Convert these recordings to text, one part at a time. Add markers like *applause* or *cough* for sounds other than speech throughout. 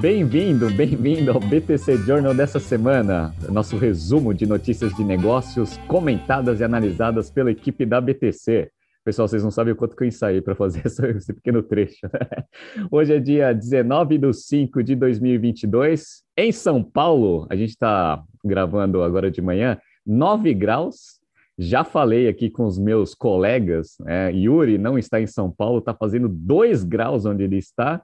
Bem-vindo, bem-vindo ao BTC Journal dessa semana, nosso resumo de notícias de negócios comentadas e analisadas pela equipe da BTC. Pessoal, vocês não sabem o quanto que eu ensaiei para fazer *laughs* esse pequeno trecho. Né? Hoje é dia 19 de 5 de 2022, em São Paulo. A gente está gravando agora de manhã, 9 graus. Já falei aqui com os meus colegas, né? Yuri não está em São Paulo, está fazendo 2 graus onde ele está.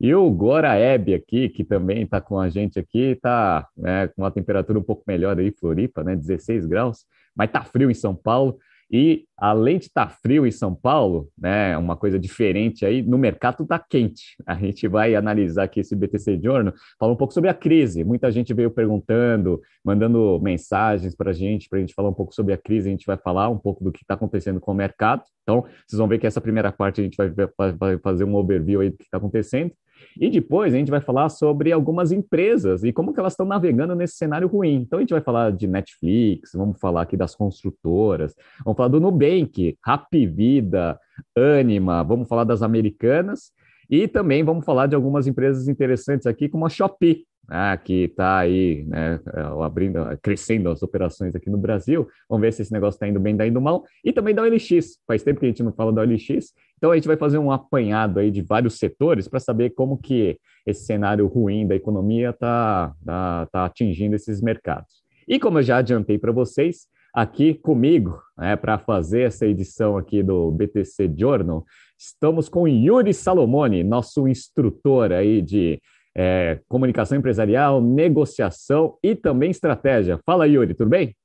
E o Goraeb aqui, que também está com a gente aqui, está né, com uma temperatura um pouco melhor aí, Floripa, né, 16 graus, mas está frio em São Paulo. E além de estar tá frio em São Paulo, né, uma coisa diferente aí, no mercado está quente. A gente vai analisar aqui esse BTC Journal, falar um pouco sobre a crise. Muita gente veio perguntando, mandando mensagens para a gente, para a gente falar um pouco sobre a crise. A gente vai falar um pouco do que está acontecendo com o mercado. Então, vocês vão ver que essa primeira parte a gente vai, vai fazer um overview aí do que está acontecendo. E depois a gente vai falar sobre algumas empresas e como que elas estão navegando nesse cenário ruim. Então a gente vai falar de Netflix, vamos falar aqui das construtoras, vamos falar do Nubank, Happy Vida, Anima, vamos falar das americanas e também vamos falar de algumas empresas interessantes aqui, como a Shopee, né, que está aí né, abrindo, crescendo as operações aqui no Brasil. Vamos ver se esse negócio está indo bem, está indo mal. E também da OLX. Faz tempo que a gente não fala da OLX. Então a gente vai fazer um apanhado aí de vários setores para saber como que esse cenário ruim da economia está tá, tá atingindo esses mercados. E como eu já adiantei para vocês, aqui comigo, né, para fazer essa edição aqui do BTC Journal, estamos com Yuri Salomone, nosso instrutor aí de é, comunicação empresarial, negociação e também estratégia. Fala, Yuri, tudo bem?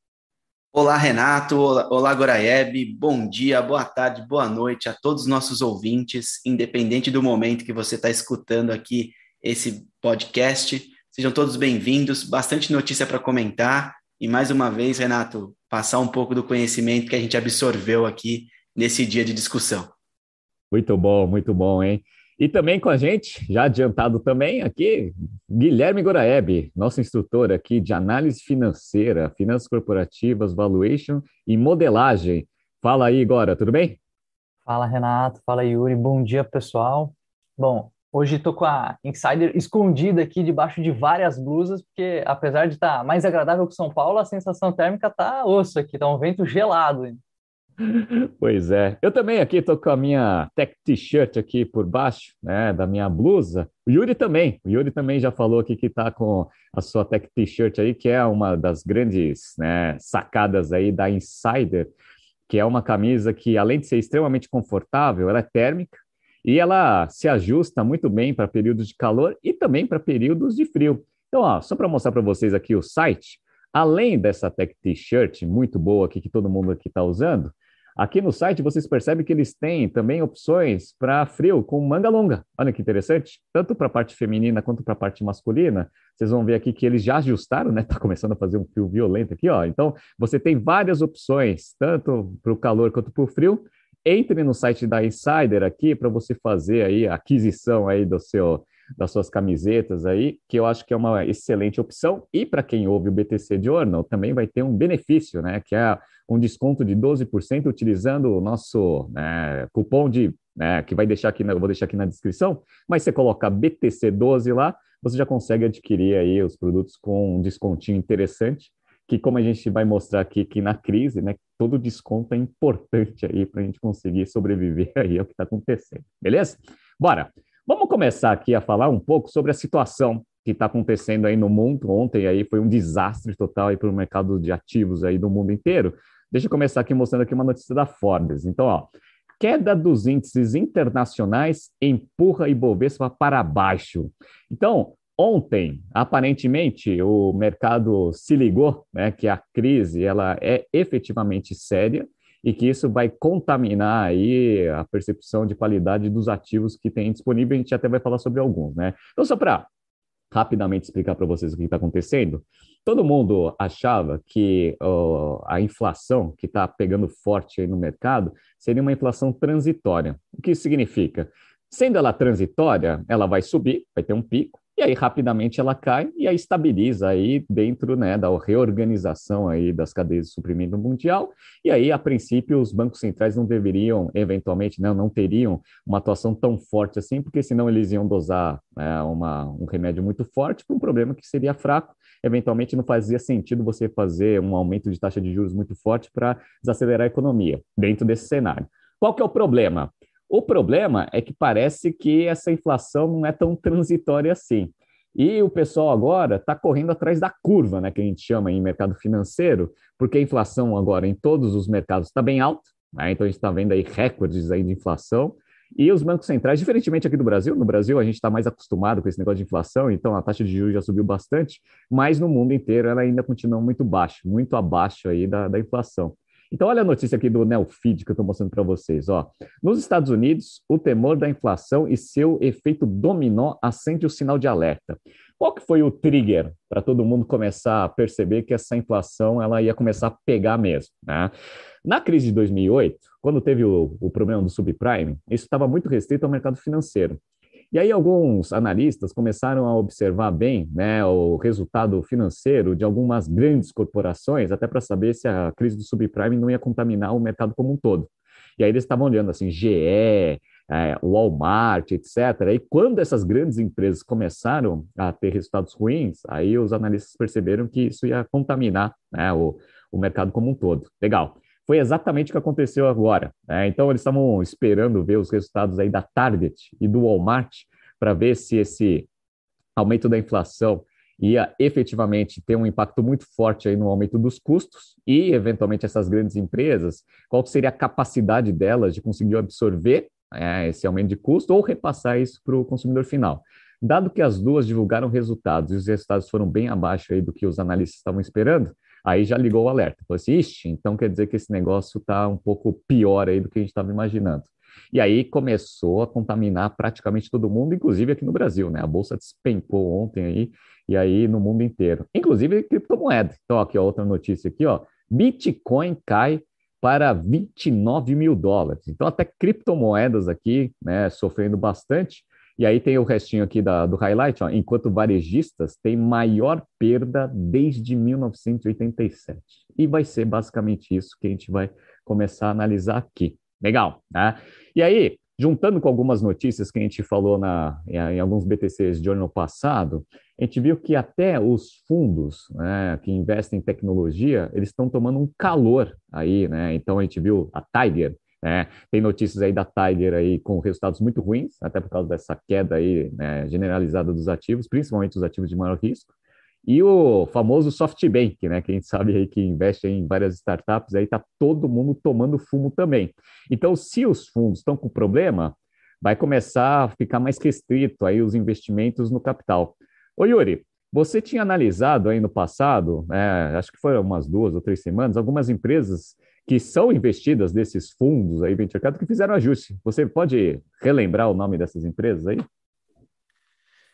Olá, Renato. Olá, Goraeb. Bom dia, boa tarde, boa noite a todos os nossos ouvintes, independente do momento que você está escutando aqui esse podcast. Sejam todos bem-vindos. Bastante notícia para comentar. E mais uma vez, Renato, passar um pouco do conhecimento que a gente absorveu aqui nesse dia de discussão. Muito bom, muito bom, hein? E também com a gente, já adiantado também aqui, Guilherme Goraeb, nosso instrutor aqui de análise financeira, finanças corporativas, valuation e modelagem. Fala aí, Gora, tudo bem? Fala, Renato. Fala, Yuri. Bom dia, pessoal. Bom, hoje estou com a Insider escondida aqui debaixo de várias blusas, porque apesar de estar tá mais agradável que São Paulo, a sensação térmica tá osso aqui, tá um vento gelado. Pois é. Eu também aqui estou com a minha tech t-shirt aqui por baixo, né, da minha blusa. O Yuri também. O Yuri também já falou aqui que está com a sua tech t-shirt aí, que é uma das grandes né, sacadas aí da Insider, que é uma camisa que, além de ser extremamente confortável, ela é térmica e ela se ajusta muito bem para períodos de calor e também para períodos de frio. Então, ó, só para mostrar para vocês aqui o site, além dessa tech t-shirt muito boa aqui que todo mundo aqui está usando, Aqui no site vocês percebem que eles têm também opções para frio com manga longa. Olha que interessante, tanto para a parte feminina quanto para a parte masculina. Vocês vão ver aqui que eles já ajustaram, né? *laughs* Tá começando a fazer um frio violento aqui, ó. Então, você tem várias opções, tanto para o calor quanto para o frio. Entre no site da Insider aqui para você fazer aí a aquisição aí do seu das suas camisetas aí, que eu acho que é uma excelente opção. E para quem ouve o BTC Journal, também vai ter um benefício, né? Que é um desconto de 12% utilizando o nosso né, cupom de. Né, que vai deixar aqui, eu vou deixar aqui na descrição, mas você coloca BTC12 lá, você já consegue adquirir aí os produtos com um descontinho interessante, que como a gente vai mostrar aqui que na crise, né, todo desconto é importante aí para a gente conseguir sobreviver aí ao que está acontecendo, beleza? Bora! Vamos começar aqui a falar um pouco sobre a situação que está acontecendo aí no mundo. Ontem aí foi um desastre total aí para o mercado de ativos aí do mundo inteiro. Deixa eu começar aqui mostrando aqui uma notícia da Forbes. Então, ó, queda dos índices internacionais empurra Ibovespa para baixo. Então, ontem, aparentemente, o mercado se ligou, né, que a crise ela é efetivamente séria e que isso vai contaminar aí a percepção de qualidade dos ativos que tem disponível. A gente até vai falar sobre alguns, né? Então, só para rapidamente explicar para vocês o que está acontecendo, todo mundo achava que a inflação que está pegando forte no mercado seria uma inflação transitória. O que isso significa? Sendo ela transitória, ela vai subir, vai ter um pico, e aí rapidamente ela cai e aí estabiliza aí dentro né, da reorganização aí das cadeias de suprimento mundial, e aí, a princípio, os bancos centrais não deveriam, eventualmente, não, não teriam uma atuação tão forte assim, porque senão eles iam dosar né, uma, um remédio muito forte para um problema que seria fraco, eventualmente não fazia sentido você fazer um aumento de taxa de juros muito forte para desacelerar a economia dentro desse cenário. Qual que é o problema? O problema é que parece que essa inflação não é tão transitória assim. E o pessoal agora está correndo atrás da curva, né, que a gente chama em mercado financeiro, porque a inflação agora em todos os mercados está bem alta, né, então a gente está vendo aí recordes aí de inflação, e os bancos centrais, diferentemente aqui do Brasil, no Brasil a gente está mais acostumado com esse negócio de inflação, então a taxa de juros já subiu bastante, mas no mundo inteiro ela ainda continua muito baixa, muito abaixo aí da, da inflação. Então, olha a notícia aqui do Nelfeed que eu estou mostrando para vocês. Ó. Nos Estados Unidos, o temor da inflação e seu efeito dominó acende o sinal de alerta. Qual que foi o trigger para todo mundo começar a perceber que essa inflação ela ia começar a pegar mesmo? Né? Na crise de 2008, quando teve o, o problema do subprime, isso estava muito restrito ao mercado financeiro. E aí alguns analistas começaram a observar bem né, o resultado financeiro de algumas grandes corporações, até para saber se a crise do subprime não ia contaminar o mercado como um todo. E aí eles estavam olhando assim, GE, é, Walmart, etc. E quando essas grandes empresas começaram a ter resultados ruins, aí os analistas perceberam que isso ia contaminar né, o, o mercado como um todo. Legal foi exatamente o que aconteceu agora. Né? Então, eles estavam esperando ver os resultados aí da Target e do Walmart para ver se esse aumento da inflação ia efetivamente ter um impacto muito forte aí no aumento dos custos e, eventualmente, essas grandes empresas, qual seria a capacidade delas de conseguir absorver é, esse aumento de custo ou repassar isso para o consumidor final. Dado que as duas divulgaram resultados e os resultados foram bem abaixo aí do que os analistas estavam esperando, Aí já ligou o alerta. Falou assim, Ixi, então quer dizer que esse negócio está um pouco pior aí do que a gente estava imaginando. E aí começou a contaminar praticamente todo mundo, inclusive aqui no Brasil, né? A bolsa despencou ontem aí, e aí no mundo inteiro. Inclusive criptomoeda. Então, aqui, ó, outra notícia aqui, ó. Bitcoin cai para 29 mil dólares. Então, até criptomoedas aqui, né, sofrendo bastante. E aí tem o restinho aqui da, do highlight, ó, enquanto varejistas têm maior perda desde 1987. E vai ser basicamente isso que a gente vai começar a analisar aqui. Legal, né? E aí, juntando com algumas notícias que a gente falou na, em, alguns BTCs de ano passado, a gente viu que até os fundos né, que investem em tecnologia, eles estão tomando um calor aí, né? Então a gente viu a Tiger, né? Tem notícias aí da Tiger aí com resultados muito ruins, até por causa dessa queda aí né, generalizada dos ativos, principalmente os ativos de maior risco. E o famoso SoftBank, né, que a gente sabe aí que investe em várias startups, aí está todo mundo tomando fumo também. Então, se os fundos estão com problema, vai começar a ficar mais restrito aí os investimentos no capital. Ô Yuri, você tinha analisado aí no passado, né, acho que foram umas duas ou três semanas, algumas empresas que são investidas desses fundos aí, venture capital, que fizeram ajuste. Você pode relembrar o nome dessas empresas aí?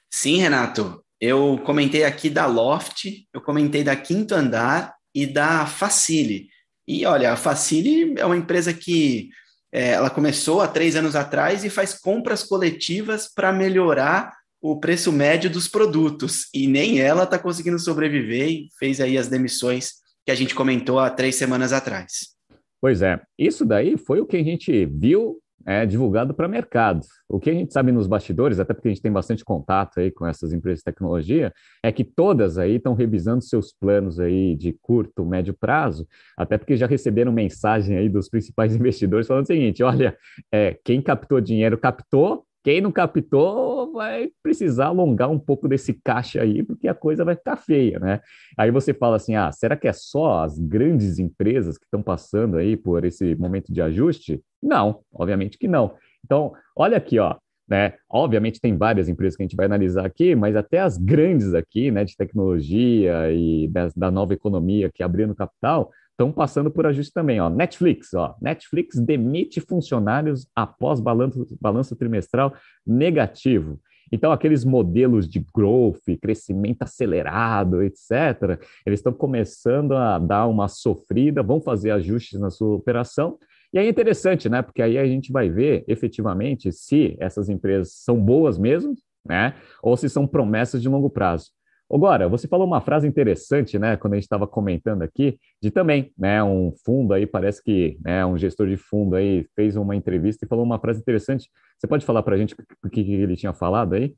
Sim, Renato. Eu comentei aqui da Loft, eu comentei da Quinto Andar e da Facile. E olha, a Facile é uma empresa que é, ela começou há três anos atrás e faz compras coletivas para melhorar o preço médio dos produtos. E nem ela está conseguindo sobreviver e fez aí as demissões que a gente comentou há três semanas atrás. Pois é, isso daí foi o que a gente viu é, divulgado para mercado. O que a gente sabe nos bastidores, até porque a gente tem bastante contato aí com essas empresas de tecnologia, é que todas aí estão revisando seus planos aí de curto, médio prazo, até porque já receberam mensagem aí dos principais *laughs* investidores falando o seguinte: olha, é, quem captou dinheiro captou, quem não captou vai precisar alongar um pouco desse caixa aí, porque a coisa vai ficar feia, né? Aí você fala assim: ah, será que é só as grandes empresas que estão passando aí por esse momento de ajuste? Não, obviamente que não. Então, olha aqui, ó. Né? Obviamente tem várias empresas que a gente vai analisar aqui, mas até as grandes aqui, né, de tecnologia e da, da nova economia que abrindo capital, estão passando por ajuste também. Ó. Netflix, ó. Netflix demite funcionários após balanço, balanço trimestral negativo. Então, aqueles modelos de growth, crescimento acelerado, etc., eles estão começando a dar uma sofrida, vão fazer ajustes na sua operação. E é interessante, né? Porque aí a gente vai ver efetivamente se essas empresas são boas mesmo, né? Ou se são promessas de longo prazo. Agora, você falou uma frase interessante, né, quando a gente estava comentando aqui, de também, né, um fundo aí, parece que, né, um gestor de fundo aí fez uma entrevista e falou uma frase interessante. Você pode falar para a gente o que, que ele tinha falado aí?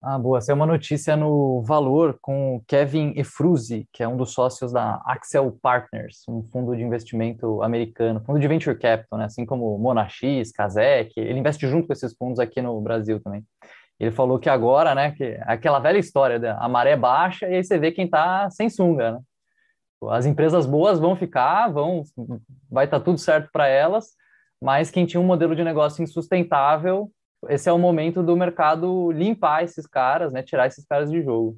Ah, boa. Essa é uma notícia no Valor com o Kevin Efruzi, que é um dos sócios da Axel Partners, um fundo de investimento americano, fundo de venture capital, né? assim como Monax, Kazek. Ele investe junto com esses fundos aqui no Brasil também. Ele falou que agora, né, que é aquela velha história da a maré baixa e aí você vê quem está sem sunga, né? As empresas boas vão ficar, vão, vai estar tá tudo certo para elas, mas quem tinha um modelo de negócio insustentável esse é o momento do mercado limpar esses caras, né? Tirar esses caras de jogo.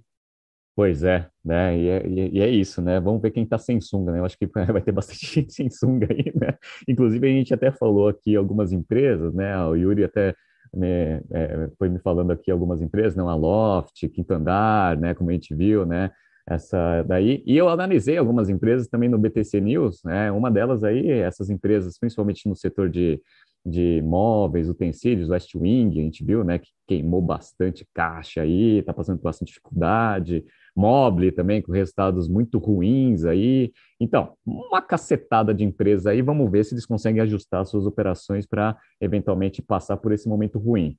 Pois é, né? E é, e é isso, né? Vamos ver quem está sem sunga, né? Eu acho que *laughs* vai ter bastante gente sem sunga aí, né? Inclusive, a gente até falou aqui algumas empresas, né? O Yuri até me, é, foi me falando aqui algumas empresas, não? Né? A Loft, Quinto Andar, né? Como a gente viu, né? Essa daí. E eu analisei algumas empresas também no BTC News, né? Uma delas aí, essas empresas, principalmente no setor de de móveis, utensílios, West Wing, a gente viu, né, que queimou bastante caixa aí, está passando por bastante dificuldade, Mobile também com resultados muito ruins aí. Então, uma cacetada de empresas aí, vamos ver se eles conseguem ajustar suas operações para eventualmente passar por esse momento ruim.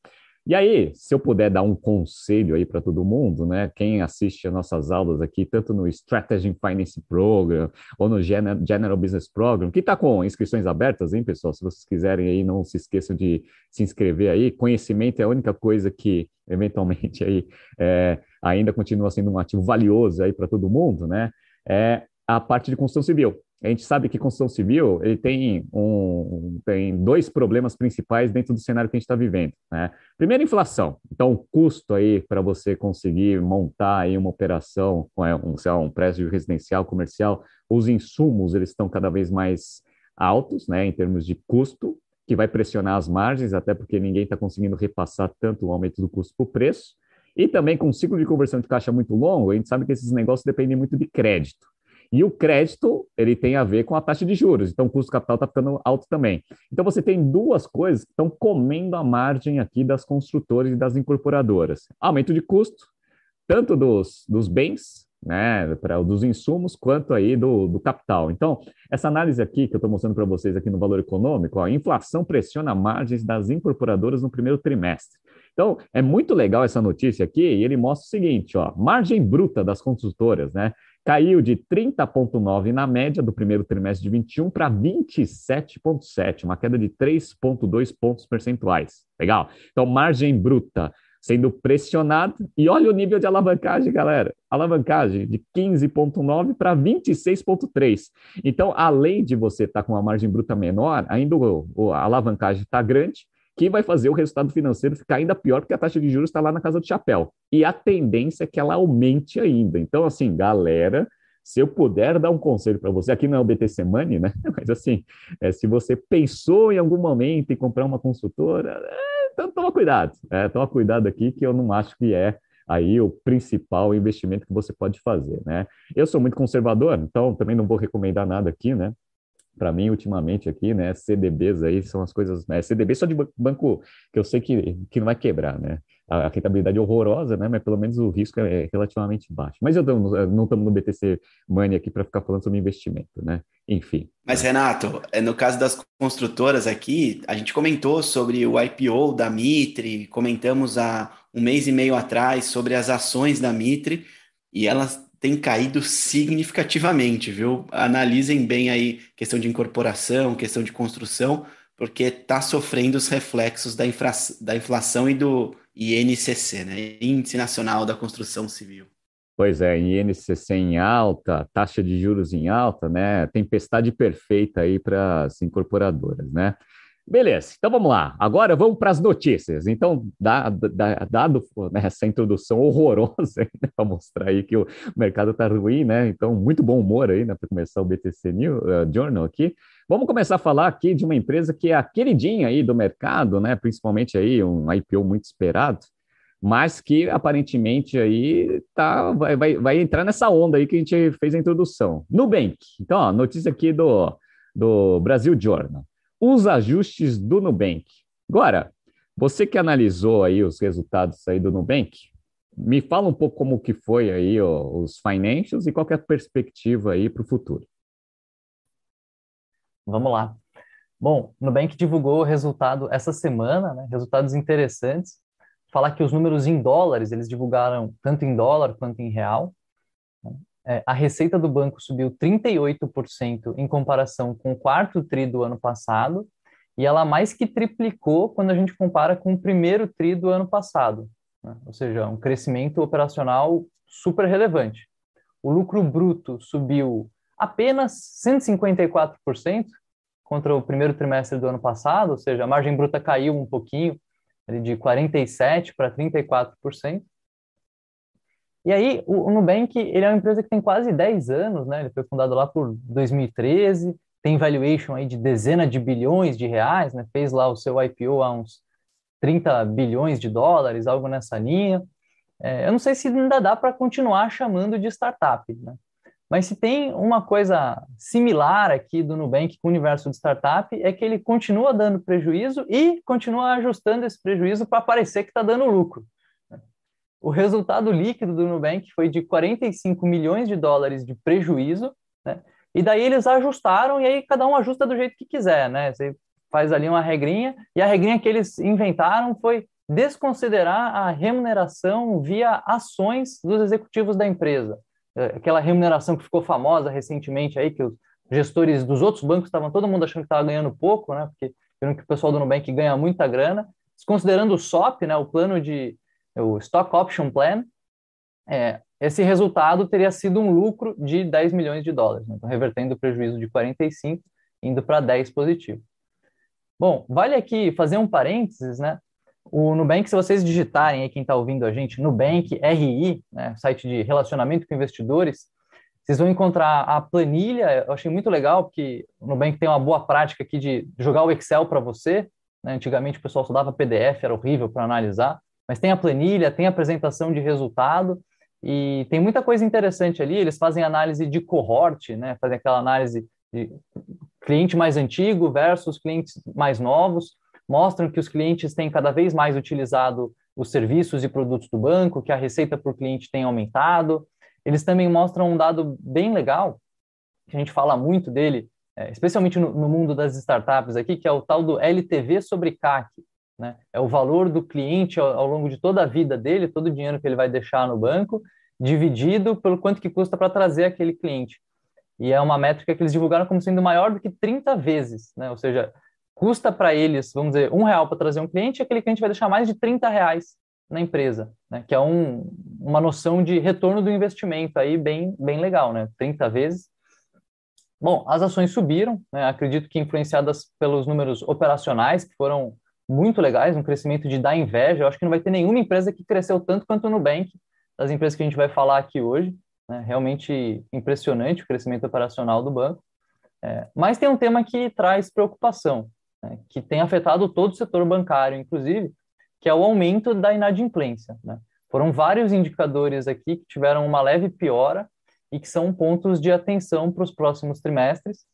E aí, se eu puder dar um conselho aí para todo mundo, né? Quem assiste as nossas aulas aqui, tanto no Strategy Finance Program ou no General Business Program, que está com inscrições abertas, hein, pessoal? Se vocês quiserem aí, não se esqueçam de se inscrever aí. Conhecimento é a única coisa que, eventualmente, aí é, ainda continua sendo um ativo valioso aí para todo mundo, né? É a parte de construção civil. A gente sabe que construção civil ele tem, um, tem dois problemas principais dentro do cenário que a gente está vivendo. Né? Primeiro, inflação. Então, o custo aí para você conseguir montar aí uma operação, um, sei lá, um prédio residencial, comercial, os insumos eles estão cada vez mais altos, né, em termos de custo, que vai pressionar as margens, até porque ninguém está conseguindo repassar tanto o aumento do custo para o preço. E também com um ciclo de conversão de caixa muito longo, a gente sabe que esses negócios dependem muito de crédito. E o crédito, ele tem a ver com a taxa de juros, então o custo capital está ficando alto também. Então você tem duas coisas que estão comendo a margem aqui das construtoras e das incorporadoras. Aumento de custo, tanto dos, dos bens, né, para dos insumos, quanto aí do, do capital. Então, essa análise aqui que eu estou mostrando para vocês aqui no valor econômico, ó, a inflação pressiona margens das incorporadoras no primeiro trimestre. Então, é muito legal essa notícia aqui, e ele mostra o seguinte, ó, margem bruta das construtoras, né? caiu de 30,9 na média do primeiro trimestre de 21 para 27,7, uma queda de 3,2 pontos percentuais. Legal? Então, margem bruta sendo pressionada, e olha o nível de alavancagem, galera. Alavancagem de 15,9 para 26,3. Então, além de você estar tá com uma margem bruta menor, ainda a alavancagem está grande, que vai fazer o resultado financeiro ficar ainda pior, porque a taxa de juros está lá na casa do chapéu. E a tendência é que ela aumente ainda. Então, assim, galera, se eu puder dar um conselho para você, aqui não é o BTC Money, né? *laughs* Mas assim, é, se você pensou em algum momento em comprar uma consultora, é, então toma cuidado. É, toma cuidado aqui, que eu não acho que é aí o principal investimento que você pode fazer, né? Eu sou muito conservador, então também não vou recomendar nada aqui, né? Para mim, ultimamente aqui, né, CDBs aí são as coisas, né, CDB só de banco que eu sei que, que não vai quebrar, né, a, a rentabilidade é horrorosa, né, mas pelo menos o risco é relativamente baixo. Mas eu não estamos no BTC Money aqui para ficar falando sobre investimento, né, enfim. Mas, Renato, é, no caso das construtoras aqui, a gente comentou sobre o IPO da Mitre, comentamos há um mês e meio atrás sobre as ações da Mitre, e elas tem caído significativamente, viu? Analisem bem aí questão de incorporação, questão de construção, porque está sofrendo os reflexos da, infra, da inflação e do INCC, né? Índice Nacional da Construção Civil. Pois é, INCC em alta, taxa de juros em alta, né? Tempestade perfeita aí para as incorporadoras, né? Beleza, então vamos lá. Agora vamos para as notícias. Então, dado, né, essa introdução horrorosa né, para mostrar aí que o mercado está ruim, né? Então, muito bom humor aí né, para começar o BTC New, uh, Journal aqui. Vamos começar a falar aqui de uma empresa que é a queridinha aí do mercado, né? Principalmente aí um IPO muito esperado, mas que aparentemente aí tá, vai, vai, vai entrar nessa onda aí que a gente fez a introdução. Nubank. Então, ó, notícia aqui do, do Brasil Journal os ajustes do Nubank. Agora, Você que analisou aí os resultados aí do Nubank, me fala um pouco como que foi aí ó, os financials e qual é a perspectiva aí para o futuro. Vamos lá. Bom, o Nubank divulgou o resultado essa semana, né? resultados interessantes. Falar que os números em dólares, eles divulgaram tanto em dólar quanto em real. É, a receita do banco subiu 38% em comparação com o quarto TRI do ano passado, e ela mais que triplicou quando a gente compara com o primeiro TRI do ano passado, né? ou seja, um crescimento operacional super relevante. O lucro bruto subiu apenas 154% contra o primeiro trimestre do ano passado, ou seja, a margem bruta caiu um pouquinho, de 47% para 34%. E aí, o, Nubank, ele é uma empresa que tem quase 10 anos, né? Ele foi fundado lá por 2013, tem valuation aí de dezenas de bilhões de reais, né? Fez lá o seu IPO há uns 30 bilhões de dólares, algo nessa linha. É, eu não sei se ainda dá para continuar chamando de startup, né? Mas se tem uma coisa similar aqui do Nubank com o universo de startup, é que ele continua dando prejuízo e continua ajustando esse prejuízo para parecer que está dando lucro. O resultado líquido do Nubank foi de 45 milhões de dólares de prejuízo, né? E daí eles ajustaram, e aí cada um ajusta do jeito que quiser, né? Você faz ali uma regrinha, e a regrinha que eles inventaram foi desconsiderar a remuneração via ações dos executivos da empresa. É, aquela remuneração que ficou famosa recentemente aí, que os gestores dos outros bancos estavam todo mundo achando que estava ganhando pouco, né? Porque viram que o pessoal do Nubank ganha muita grana. Considerando o SOP, né? O plano de o Stock Option Plan, é, esse resultado teria sido um lucro de 10 milhões de dólares, né? então revertendo o prejuízo de 45, indo para 10 positivo. Bom, vale aqui fazer um parênteses, né? O Nubank, se vocês digitarem aí, quem está ouvindo a gente, Nubank RI, né, site de relacionamento com investidores, vocês vão encontrar a planilha. Eu achei muito legal, porque o Nubank tem uma boa prática aqui de jogar o Excel para você. Né? Antigamente o pessoal só dava PDF, era horrível para analisar, mas tem a planilha, tem a apresentação de resultado e tem muita coisa interessante ali. Eles fazem análise de cohort, né? fazem aquela análise de cliente mais antigo versus clientes mais novos mostram que os clientes têm cada vez mais utilizado os serviços e produtos do banco, que a receita por cliente tem aumentado. Eles também mostram um dado bem legal, que a gente fala muito dele, é, especialmente no, no, mundo das startups aqui, que é o tal do LTV sobre CAC. Né? É o valor do cliente ao, ao longo de toda a vida dele, todo o dinheiro que ele vai deixar no banco, dividido pelo quanto que custa para trazer aquele cliente. E é uma métrica que eles divulgaram como sendo maior do que 30 vezes, né? Ou seja, custa para eles, vamos dizer, um real para trazer um cliente, aquele cliente vai deixar mais de 30 reais na empresa, né? que é um, uma noção de retorno do investimento aí bem, bem legal, né? 30 vezes. Bom, as ações subiram, né? acredito que influenciadas pelos números operacionais, que foram muito legais, um crescimento de dar inveja. Eu acho que não vai ter nenhuma empresa que cresceu tanto quanto o Nubank, das empresas que a gente vai falar aqui hoje. Né? Realmente impressionante o crescimento operacional do banco. É, mas tem um tema que traz preocupação, né, que tem afetado todo o setor bancário, inclusive, que é o aumento da inadimplência. Né? Foram vários indicadores aqui que tiveram uma leve piora e que são pontos de atenção para os próximos trimestres.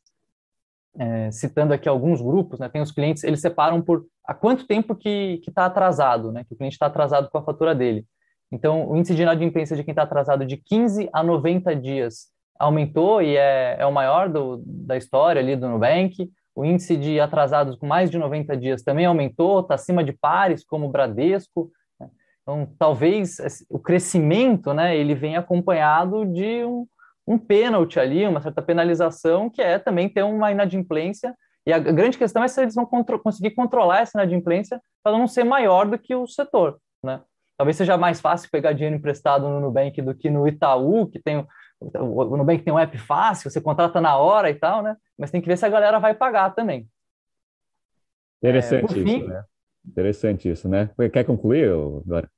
É, citando aqui alguns grupos, né, tem os clientes, eles separam por há quanto tempo que está atrasado, né, que o cliente está atrasado com a fatura dele. Então, o índice de inadimplência de quem está atrasado de 15 a 90 dias aumentou e é, é o maior do, da história ali do Nubank. O índice de atrasados com mais de 90 dias também aumentou, está acima de pares como o Bradesco. Né? Então, talvez o crescimento, né, ele venha acompanhado de um, um pênalti ali, uma certa penalização, que é também ter uma inadimplência. E a grande questão é se eles vão contro conseguir controlar essa inadimplência para não ser maior do que o setor, né? Talvez seja mais fácil pegar dinheiro emprestado no Nubank do que no Itaú, que tem o Nubank tem um app fácil, você contrata na hora e tal, né? Mas tem que ver se a galera vai pagar também. Interessante é, isso, fim... né? Interessante isso, né? Quer concluir agora?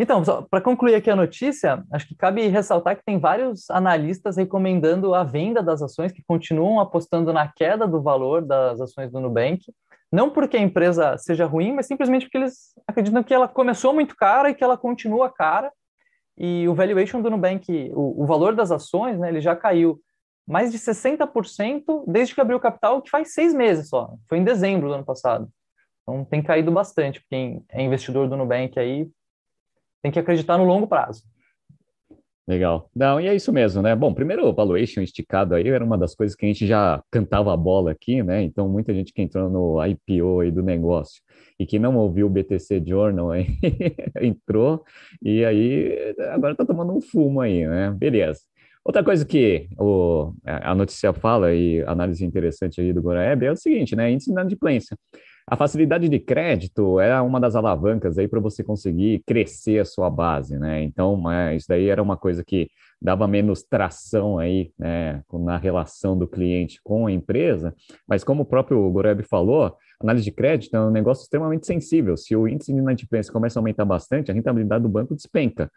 Então, para concluir aqui a notícia, acho que cabe ressaltar que tem vários analistas recomendando a venda das ações, que continuam apostando na queda do valor das ações do Nubank, não porque a empresa seja ruim, mas simplesmente porque eles acreditam que ela começou muito cara e que ela continua cara, e o valuation do Nubank, o, o valor das ações, né, ele já caiu mais de 60% desde que abriu o capital, que faz seis meses só. Foi em dezembro do ano passado. Então tem caído bastante. Quem é investidor do Nubank aí tem que acreditar no longo prazo. Legal. Não, e é isso mesmo, né? Bom, primeiro o valuation esticado aí era uma das coisas que a gente já cantava a bola aqui, né? Então, muita gente que entrou no IPO aí do negócio e que não ouviu o BTC Journal aí, *laughs* entrou e aí agora tá tomando um fumo aí, né? Beleza. Outra coisa que o, a notícia fala e análise interessante aí do Goraeb é o seguinte, né? Índice de inadimplência. A facilidade de crédito é uma das alavancas aí para você conseguir crescer a sua base, né? Então, é, isso daí era uma coisa que dava menos tração aí, né, na relação do cliente com a empresa, mas como o próprio Goreb falou, análise de crédito é um negócio extremamente sensível. Se o índice de inadimplência começa a aumentar bastante, a rentabilidade do banco despenca.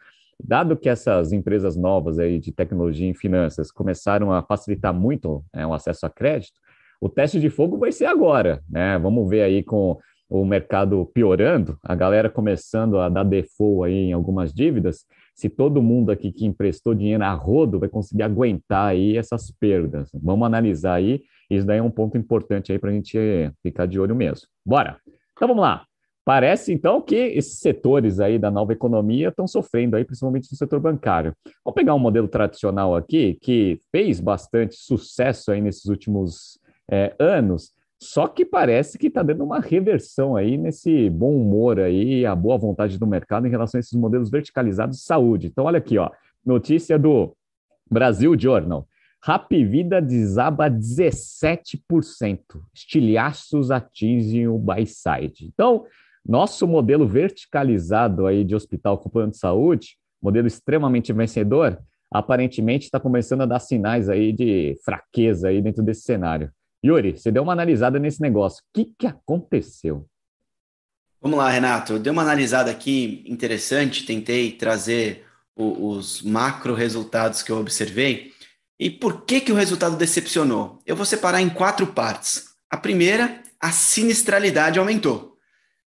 Dado que essas empresas novas aí de tecnologia e finanças começaram a facilitar muito é, o acesso a crédito, o teste de fogo vai ser agora, né? Vamos ver aí com o mercado piorando, a galera começando a dar default aí em algumas dívidas, se todo mundo aqui que emprestou dinheiro a rodo vai conseguir aguentar aí essas perdas. Vamos analisar aí, isso daí é um ponto importante aí para a gente ficar de olho mesmo. Bora! Então vamos lá. Parece, então, que esses setores aí da nova economia estão sofrendo aí, principalmente no setor bancário. Vamos pegar um modelo tradicional aqui, que fez bastante sucesso aí nesses últimos é, anos, só que parece que está dando uma reversão aí nesse bom humor aí, a boa vontade do mercado em relação a esses modelos verticalizados de saúde. Então, olha aqui, ó, notícia do Brasil Journal. Rap Vida desaba 17%. Estilhaços atingem o buy side. Então, nosso modelo verticalizado aí de hospital com plano de saúde, modelo extremamente vencedor, aparentemente está começando a dar sinais aí de fraqueza aí dentro desse cenário. Yuri, você deu uma analisada nesse negócio. O que, que aconteceu? Vamos lá, Renato. Eu dei uma analisada aqui interessante, tentei trazer o, os macro resultados que eu observei. E por que, que o resultado decepcionou? Eu vou separar em quatro partes. A primeira, a sinistralidade aumentou.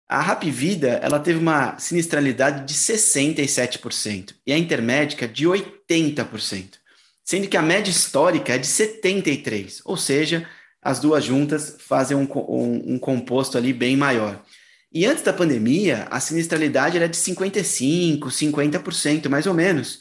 A Rap Vida ela teve uma sinistralidade de 67% e a Intermédica de 80%, sendo que a média histórica é de 73%, ou seja, as duas juntas fazem um, um, um composto ali bem maior. E antes da pandemia, a sinistralidade era de 55%, 50%, mais ou menos.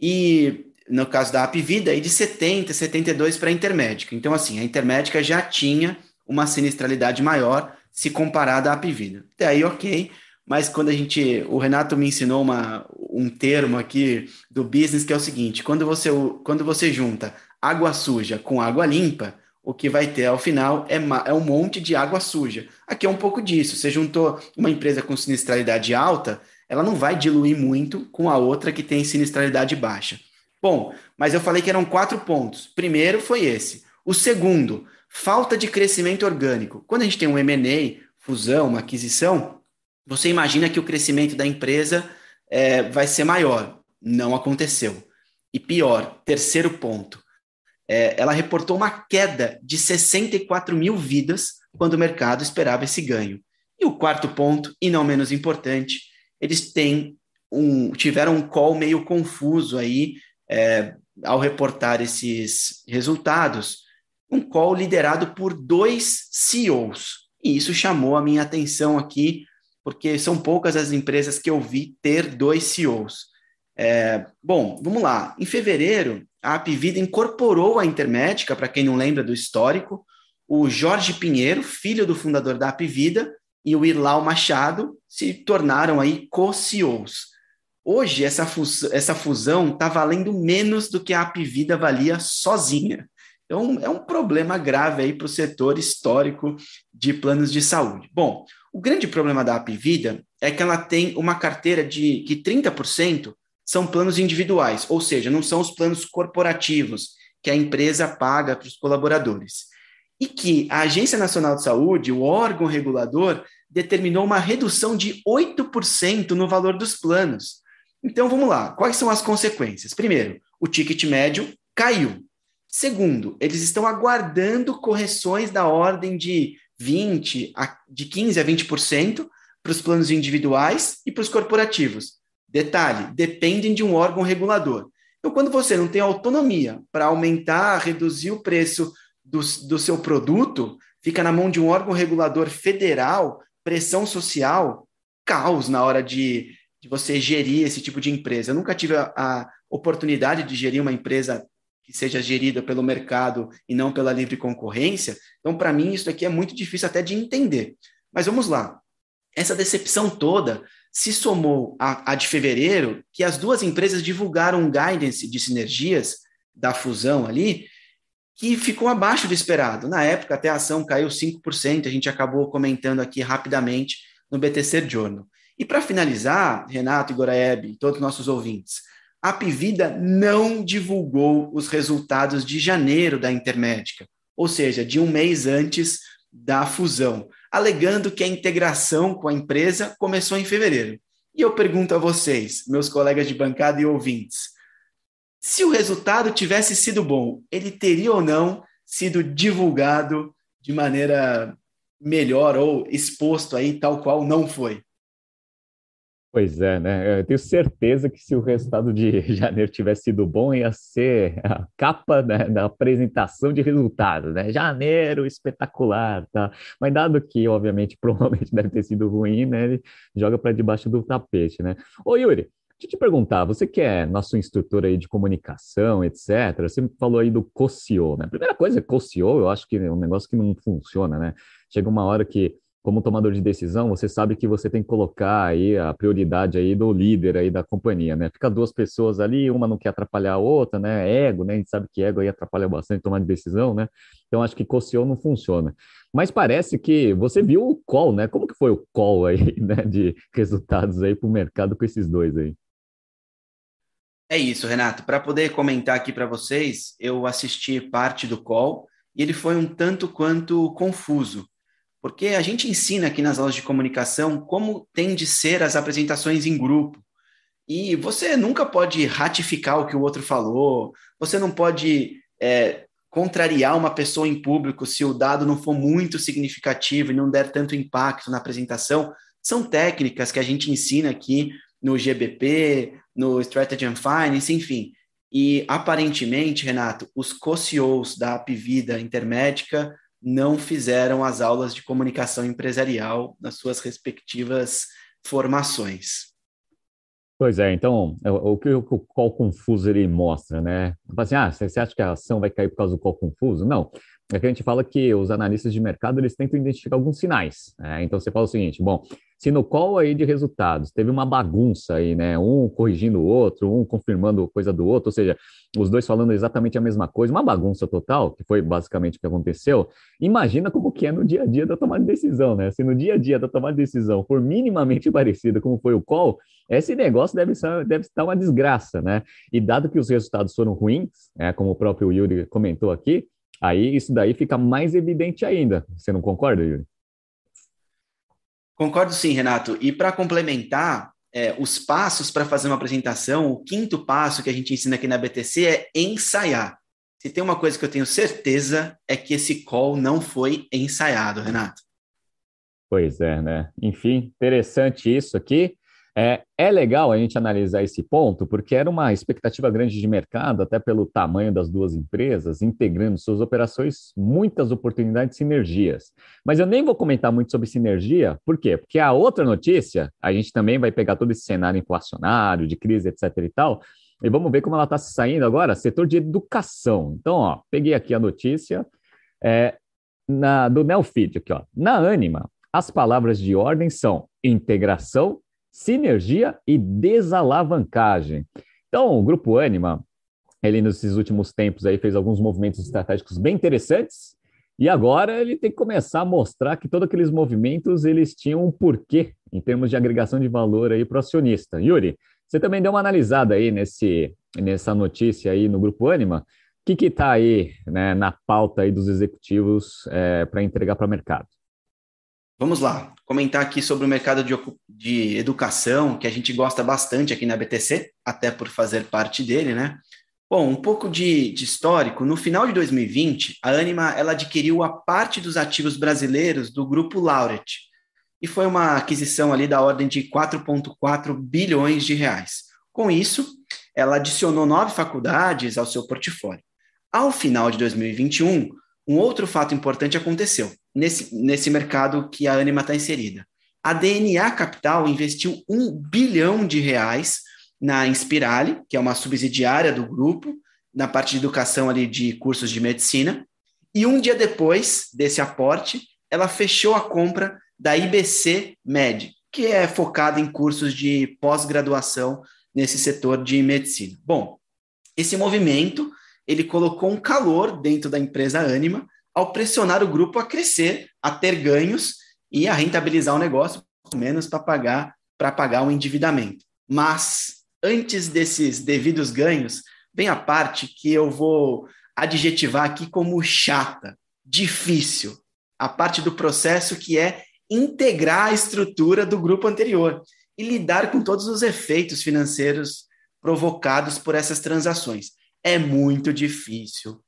E no caso da Apvida, aí de 70%, 72% para a Intermédica. Então, assim, a Intermédica já tinha uma sinistralidade maior se comparada à Apvida. Até aí, ok. Mas quando a gente. O Renato me ensinou uma, um termo aqui do business que é o seguinte: quando você, quando você junta água suja com água limpa, o que vai ter ao final é, é um monte de água suja. Aqui é um pouco disso. Você juntou uma empresa com sinistralidade alta, ela não vai diluir muito com a outra que tem sinistralidade baixa. Bom, mas eu falei que eram quatro pontos. Primeiro foi esse. O segundo, falta de crescimento orgânico. Quando a gente tem um M&A, fusão, uma aquisição, você imagina que o crescimento da empresa é, vai ser maior. Não aconteceu. E pior, terceiro ponto, é, ela reportou uma queda de 64 mil vidas quando o mercado esperava esse ganho. E o quarto ponto, e não menos importante, eles têm um, tiveram um call meio confuso aí é, ao reportar esses resultados, um call liderado por dois CEOs. E isso chamou a minha atenção aqui, porque são poucas as empresas que eu vi ter dois CEOs. É, bom, vamos lá. Em fevereiro, a Apvida incorporou a Intermédica, para quem não lembra do histórico, o Jorge Pinheiro, filho do fundador da Apvida, e o Irlau Machado se tornaram aí co-CEOs. Hoje, essa, essa fusão está valendo menos do que a Apvida valia sozinha. Então, é um problema grave aí para o setor histórico de planos de saúde. Bom, o grande problema da Apvida é que ela tem uma carteira de que 30% são planos individuais, ou seja, não são os planos corporativos que a empresa paga para os colaboradores. E que a Agência Nacional de Saúde, o órgão regulador, determinou uma redução de 8% no valor dos planos. Então vamos lá, quais são as consequências? Primeiro, o ticket médio caiu. Segundo, eles estão aguardando correções da ordem de 20 a, de 15 a 20% para os planos individuais e para os corporativos. Detalhe: dependem de um órgão regulador. Então, quando você não tem autonomia para aumentar, reduzir o preço do, do seu produto, fica na mão de um órgão regulador federal pressão social, caos na hora de, de você gerir esse tipo de empresa. Eu nunca tive a, a oportunidade de gerir uma empresa que seja gerida pelo mercado e não pela livre concorrência. Então, para mim, isso aqui é muito difícil até de entender. Mas vamos lá. Essa decepção toda se somou a, a de fevereiro, que as duas empresas divulgaram um guidance de sinergias da fusão ali, que ficou abaixo do esperado. Na época, até a ação caiu 5%, a gente acabou comentando aqui rapidamente no BTC Journal. E para finalizar, Renato e Goraeb todos os nossos ouvintes, a Pivida não divulgou os resultados de janeiro da Intermédica, ou seja, de um mês antes da fusão, alegando que a integração com a empresa começou em fevereiro. E eu pergunto a vocês, meus colegas de bancada e ouvintes, se o resultado tivesse sido bom, ele teria ou não sido divulgado de maneira melhor ou exposto aí tal qual não foi? Pois é, né? Eu tenho certeza que se o resultado de *laughs* janeiro tivesse sido bom, ia ser a capa né, da apresentação de resultados, né? Janeiro espetacular, tá? Mas dado que, obviamente, *laughs* provavelmente deve ter sido ruim, né? Ele joga para debaixo do tapete, né? Ô, Yuri, Deixa eu te perguntar, você que é nosso instrutor aí de comunicação, etc., você falou aí do COCIO, né? Primeira coisa, COCIO, eu acho que é um negócio que não funciona, né? Chega uma hora que como tomador de decisão, você sabe que você tem que colocar aí a prioridade aí do líder aí da companhia, né? Fica duas pessoas ali, uma não quer atrapalhar a outra, né? Ego, né? A gente sabe que ego aí atrapalha bastante tomar de decisão, né? Então acho que COCIO não funciona. Mas parece que você viu o call, né? Como que foi o call aí, *laughs* né? De resultados aí para o mercado com esses dois aí? É isso, Renato. Para poder comentar aqui para vocês, eu assisti parte do call e ele foi um tanto quanto confuso porque a gente ensina aqui nas aulas de comunicação como tem de ser as apresentações em grupo. E você nunca pode ratificar o que o outro falou, você não pode é, contrariar uma pessoa em público se o dado não for muito significativo e não der tanto impacto na apresentação. São técnicas que a gente ensina aqui no GBP, no Strategy and Finance, enfim. E aparentemente, Renato, os co-CEOs da Apivida Intermédica não fizeram as aulas de comunicação empresarial nas suas respectivas formações. Pois é, então, o que o call confuso ele mostra, né? Assim, ah, você acha que a ação vai cair por causa do call confuso? Não. É que a gente fala que os analistas de mercado, eles tentam identificar alguns sinais. Né? Então, você fala o seguinte, bom, se no call aí de resultados teve uma bagunça aí, né? Um corrigindo o outro, um confirmando coisa do outro, ou seja, os dois falando exatamente a mesma coisa, uma bagunça total, que foi basicamente o que aconteceu. Imagina como que é no dia a dia da tomada de decisão, né? Se no dia a dia da tomada de decisão for minimamente *laughs* parecida como foi o call, esse negócio deve, ser, deve estar uma desgraça, né? E dado que os resultados foram ruins, né, como o próprio Yuri comentou aqui, aí isso daí fica mais evidente ainda. Você não concorda, Yuri? Concordo sim, Renato. E para complementar, é, os passos para fazer uma apresentação, o quinto passo que a gente ensina aqui na BTC é ensaiar. Se tem uma coisa que eu tenho certeza é que esse call não foi ensaiado, Renato. Pois é, né? Enfim, interessante isso aqui. É, é legal a gente analisar esse ponto, porque era uma expectativa grande de mercado, até pelo tamanho das duas empresas, integrando suas operações, muitas oportunidades de sinergias. Mas eu nem vou comentar muito sobre sinergia, por quê? Porque a outra notícia, a gente também vai pegar todo esse cenário inflacionário, de crise, etc. e tal, e vamos ver como ela está se saindo agora, setor de educação. Então, ó, peguei aqui a notícia é, na, do Nelfeed, aqui, ó. Na Anima, as palavras de ordem são integração sinergia e desalavancagem. Então, o Grupo Anima, ele nesses últimos tempos aí fez alguns movimentos estratégicos bem interessantes, e agora ele tem que começar a mostrar que todos aqueles movimentos eles tinham um porquê em termos de agregação de valor aí para o acionista. Yuri, você também deu uma analisada aí nesse, nessa notícia aí no Grupo Anima. O que está aí né, na pauta aí dos executivos é, para entregar para o mercado? Vamos lá, comentar aqui sobre o mercado de, de, educação, que a gente gosta bastante aqui na BTC, até por fazer parte dele, né? Bom, um pouco de, de histórico. No final de 2020, a Anima ela adquiriu a parte dos ativos brasileiros do grupo Lauret, e foi uma aquisição ali da ordem de 4,4 bilhões de reais. Com isso, ela adicionou nove faculdades ao seu portfólio. Ao final de 2021, um outro fato importante aconteceu nesse, nesse mercado que a Anima está inserida. a DNA Capital investiu um bilhão de reais na Inspirale, que é uma subsidiária do grupo, na parte de educação ali de cursos de medicina. E um dia depois desse aporte, ela fechou a compra da IBC Med, que é focada em cursos de pós-graduação nesse setor de medicina. Bom, esse movimento ele colocou um calor dentro da empresa Anima ao pressionar o grupo a crescer, a ter ganhos e a rentabilizar o negócio, menos para pagar para pagar o endividamento. Mas antes desses devidos ganhos, vem a parte que eu vou adjetivar aqui como chata, difícil, a parte do processo que é integrar a estrutura do grupo anterior e lidar com todos os efeitos financeiros provocados por essas transações. É muito difícil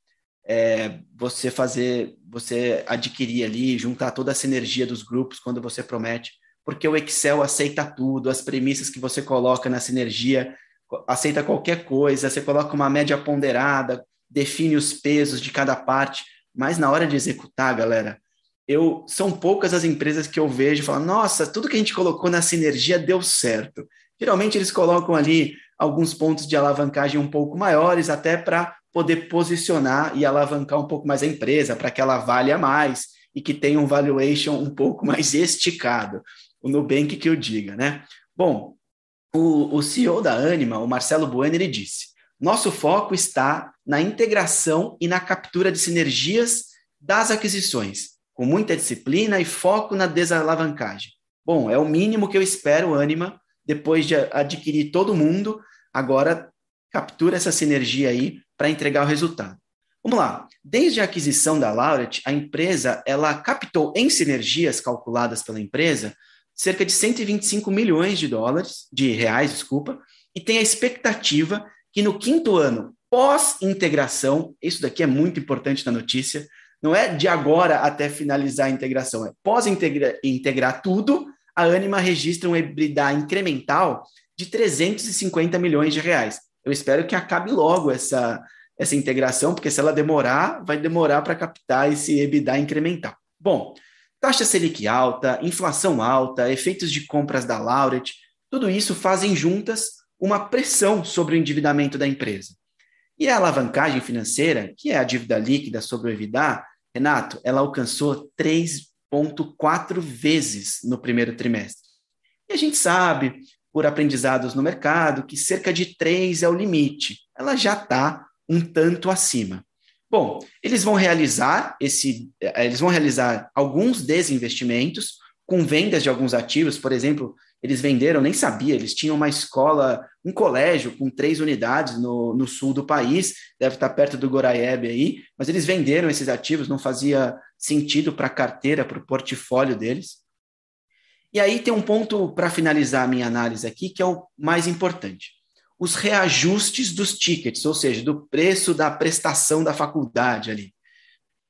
é, você fazer, você adquirir ali, juntar toda a sinergia dos grupos quando você promete, porque o Excel aceita tudo, as premissas que você coloca na sinergia aceita qualquer coisa, você coloca uma média ponderada, define os pesos de cada parte, mas na hora de executar, galera, eu são poucas as empresas que eu vejo falar, nossa, tudo que a gente colocou na sinergia deu certo. Geralmente eles colocam ali alguns pontos de alavancagem um pouco maiores, até para poder posicionar e alavancar um pouco mais a empresa, para que ela valha mais e que tenha um valuation um pouco mais esticado. O Nubank que eu diga, né? Bom, o, o CEO da Anima, o Marcelo Bueno, ele disse: nosso foco está na integração e na captura de sinergias das aquisições, com muita disciplina e foco na desalavancagem. Bom, é o mínimo que eu espero, Anima, depois de adquirir todo mundo, agora captura essa sinergia aí para entregar o resultado. Vamos lá. Desde a aquisição da Lauret, a empresa ela captou em sinergias calculadas pela empresa cerca de 125 milhões de dólares, de reais, desculpa, e tem a expectativa que no quinto ano pós-integração, isso daqui é muito importante na notícia, não é de agora até finalizar a integração, é pós-integrar integrar tudo, a Anima registra um EBITDA incremental de 350 milhões de reais. Eu espero que acabe logo essa, essa integração, porque se ela demorar, vai demorar para captar esse EBITDA incremental. Bom, taxa Selic alta, inflação alta, efeitos de compras da Lauret, tudo isso fazem juntas uma pressão sobre o endividamento da empresa. E a alavancagem financeira, que é a dívida líquida sobre o EBITDA, Renato, ela alcançou 3,4 vezes no primeiro trimestre. E a gente sabe, por aprendizados no mercado, que cerca de 3 é o limite. Ela já está um tanto acima. Bom, eles vão realizar esse, eh, eles vão realizar alguns desinvestimentos com vendas de alguns ativos, por exemplo, eles venderam, nem sabia, eles tinham uma escola, um colégio com três unidades no, no sul do país, deve estar perto do Goraiebe aí, mas eles venderam esses ativos, não fazia sentido para a carteira, para o portfólio deles. E aí tem um ponto para finalizar a minha análise aqui, que é o mais importante. Os reajustes dos tickets, ou seja, do preço da prestação da faculdade ali.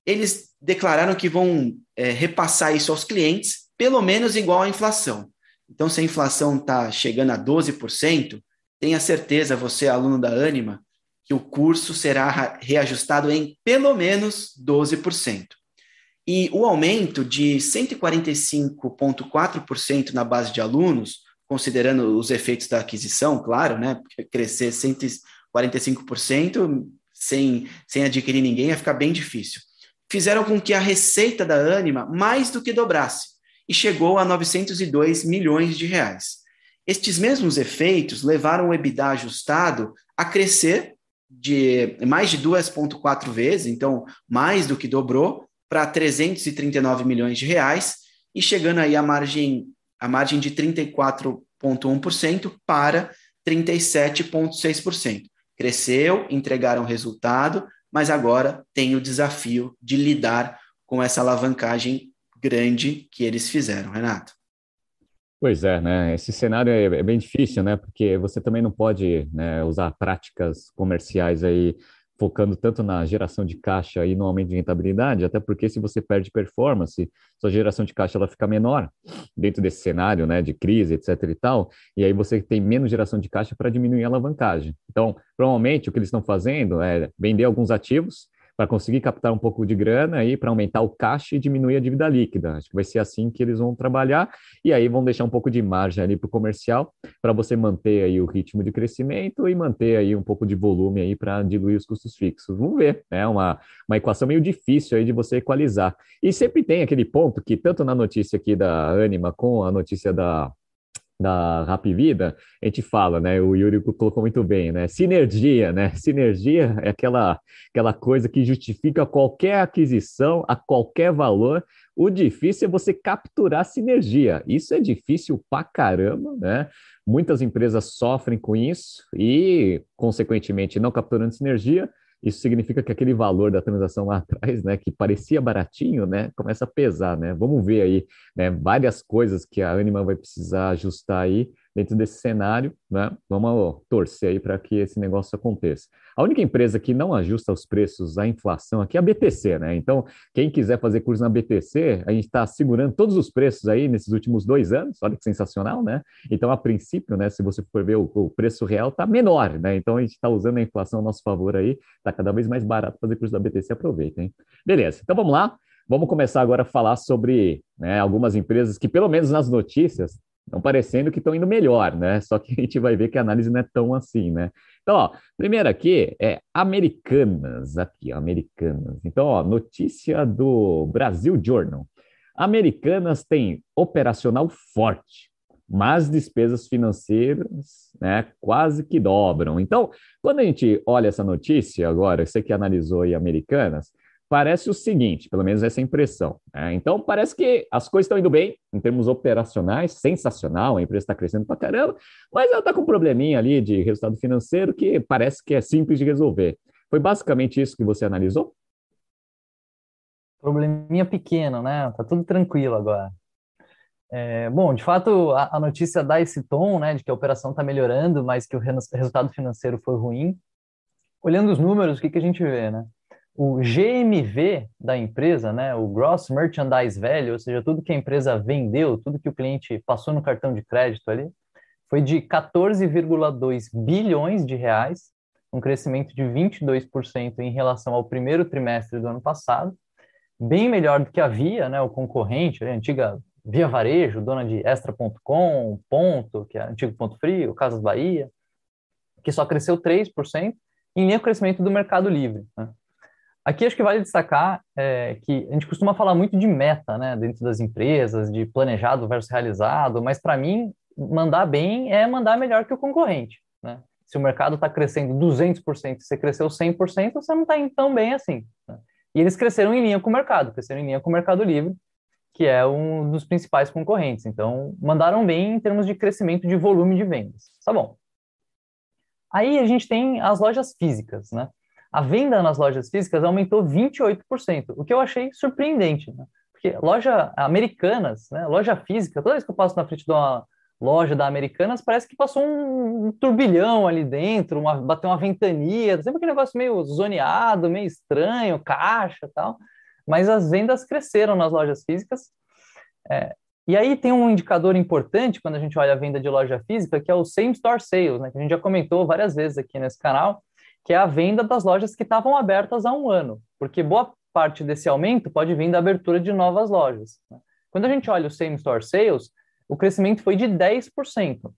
Eles declararam que vão é, repassar isso aos clientes, pelo menos igual à inflação. Então, se a inflação está chegando a 12%, tenha certeza, você, aluno da Anima, que o curso será reajustado em pelo menos 12%. E o aumento de 145,4% na base de alunos, considerando os efeitos da aquisição, claro, né? Porque crescer 145% sem, sem adquirir ninguém ia ficar bem difícil. Fizeram com que a receita da Anima mais do que dobrasse e chegou a 902 milhões de reais. Estes mesmos efeitos levaram o EBITDA ajustado a crescer de mais de 2,4 vezes, então mais do que dobrou, para 339 milhões de reais e chegando aí a margem, a margem de 34,1% para 37,6%. Cresceu, entregaram resultado, mas agora tem o desafio de lidar com essa alavancagem grande que eles fizeram, Renato. Pois é, né? Esse cenário é, é bem difícil, né? Porque você também não pode né, usar práticas comerciais aí focando tanto na geração de caixa e no aumento de rentabilidade, até porque se você perde performance, sua geração de caixa ela fica menor dentro desse cenário, né, de crise, etc e tal, e aí você tem menos geração de caixa para diminuir a alavancagem. Então, provavelmente o que eles estão fazendo é vender alguns ativos para conseguir captar um pouco de grana aí para aumentar o caixa e diminuir a dívida líquida. Acho que vai ser assim que eles vão trabalhar e aí vão deixar um pouco de margem ali para o comercial para você manter aí o ritmo de crescimento e manter aí um pouco de volume aí para diluir os custos fixos. Vamos ver, é uma, uma equação meio difícil aí de você equalizar. E sempre tem aquele ponto que tanto na notícia aqui da Anima com a notícia da da Rap Vida, a gente fala, né? O Yuri colocou muito bem, né? Sinergia, né? Sinergia é aquela, aquela coisa que justifica qualquer aquisição a qualquer valor. O difícil é você capturar sinergia. Isso é difícil pra caramba, né? Muitas empresas sofrem com isso e, consequentemente, não capturando sinergia, isso significa que aquele valor da transação lá *laughs* atrás, né, que parecia baratinho, né, começa a pesar, né? Vamos ver aí, né, várias coisas que a Anima vai precisar ajustar aí dentro desse cenário, né? Vamos torcer aí para que esse negócio aconteça. A única empresa que não ajusta os preços à inflação aqui é a BTC, né? Então, quem quiser fazer curso na BTC, a gente está segurando todos os preços aí nesses últimos dois anos, olha que sensacional, né? Então, a princípio, né, se você for ver o, o preço real, está menor, né? Então, a gente está usando a inflação a nosso favor aí, está cada vez mais barato fazer curso da BTC, aproveita, hein? Beleza, então vamos lá. Vamos começar agora a falar sobre né, algumas empresas que, pelo menos nas notícias, estão parecendo que estão indo melhor, né? Só que a gente vai ver que a análise não é tão assim, né? Então, ó, primeiro aqui é Americanas, aqui, Americanas. Então, ó, notícia do Brasil Journal. Americanas tem operacional forte, mas despesas financeiras, né, quase que dobram. Então, quando a gente olha essa notícia agora, você que analisou aí Americanas, parece o seguinte, pelo menos essa impressão. Né? Então, parece que as coisas estão indo bem em termos operacionais, sensacional, a empresa está crescendo para caramba, mas ela está com um probleminha ali de resultado financeiro que parece que é simples de resolver. Foi basicamente isso que você analisou? Probleminha pequeno, né? Tá tudo tranquilo agora. É, bom, de fato, a, a, notícia dá esse tom, né, de que a operação está melhorando, mas que o resultado financeiro foi ruim. Olhando os números, o que, que a gente vê, né? O GMV da empresa, né, o Gross Merchandise Value, ou seja, tudo que a empresa vendeu, tudo que o cliente passou no cartão de crédito ali, foi de 14,2 bilhões de reais, um crescimento de 22% em relação ao primeiro trimestre do ano passado, bem melhor do que havia, né, o concorrente, a antiga Via Varejo, dona de Extra.com, Ponto, que é antigo Ponto Frio, Casas Bahia, que só cresceu 3%, em linha com o crescimento do Mercado Livre. Né? Aqui acho que vale destacar é, que a gente costuma falar muito de meta, né, dentro das empresas, de planejado versus realizado, mas para mim, mandar bem é mandar melhor que o concorrente, né? Se o mercado está crescendo 200% e você cresceu 100%, você não está indo tão bem assim. Né? E eles cresceram em linha com o mercado, cresceram em linha com o Mercado Livre, que é um dos principais concorrentes. Então, mandaram bem em termos de crescimento de volume de vendas. Tá bom. Aí a gente tem as lojas físicas, né? A venda nas lojas físicas aumentou 28%, o que eu achei surpreendente, né? Porque loja americanas, né, loja física, toda vez que eu passo na frente de uma loja da Americanas, parece que passou um, turbilhão ali dentro, uma, bateu uma ventania, sempre aquele negócio meio zoneado, meio estranho, caixa tal. Mas as vendas cresceram nas lojas físicas. É, e aí tem um indicador importante quando a gente olha a venda de loja física, que é o Same Store Sales, né, que a gente já comentou várias vezes aqui nesse canal, que é a venda das lojas que estavam abertas há um ano, porque boa parte desse aumento pode vir da abertura de novas lojas. Né? Quando a gente olha o same store sales, o crescimento foi de 10%.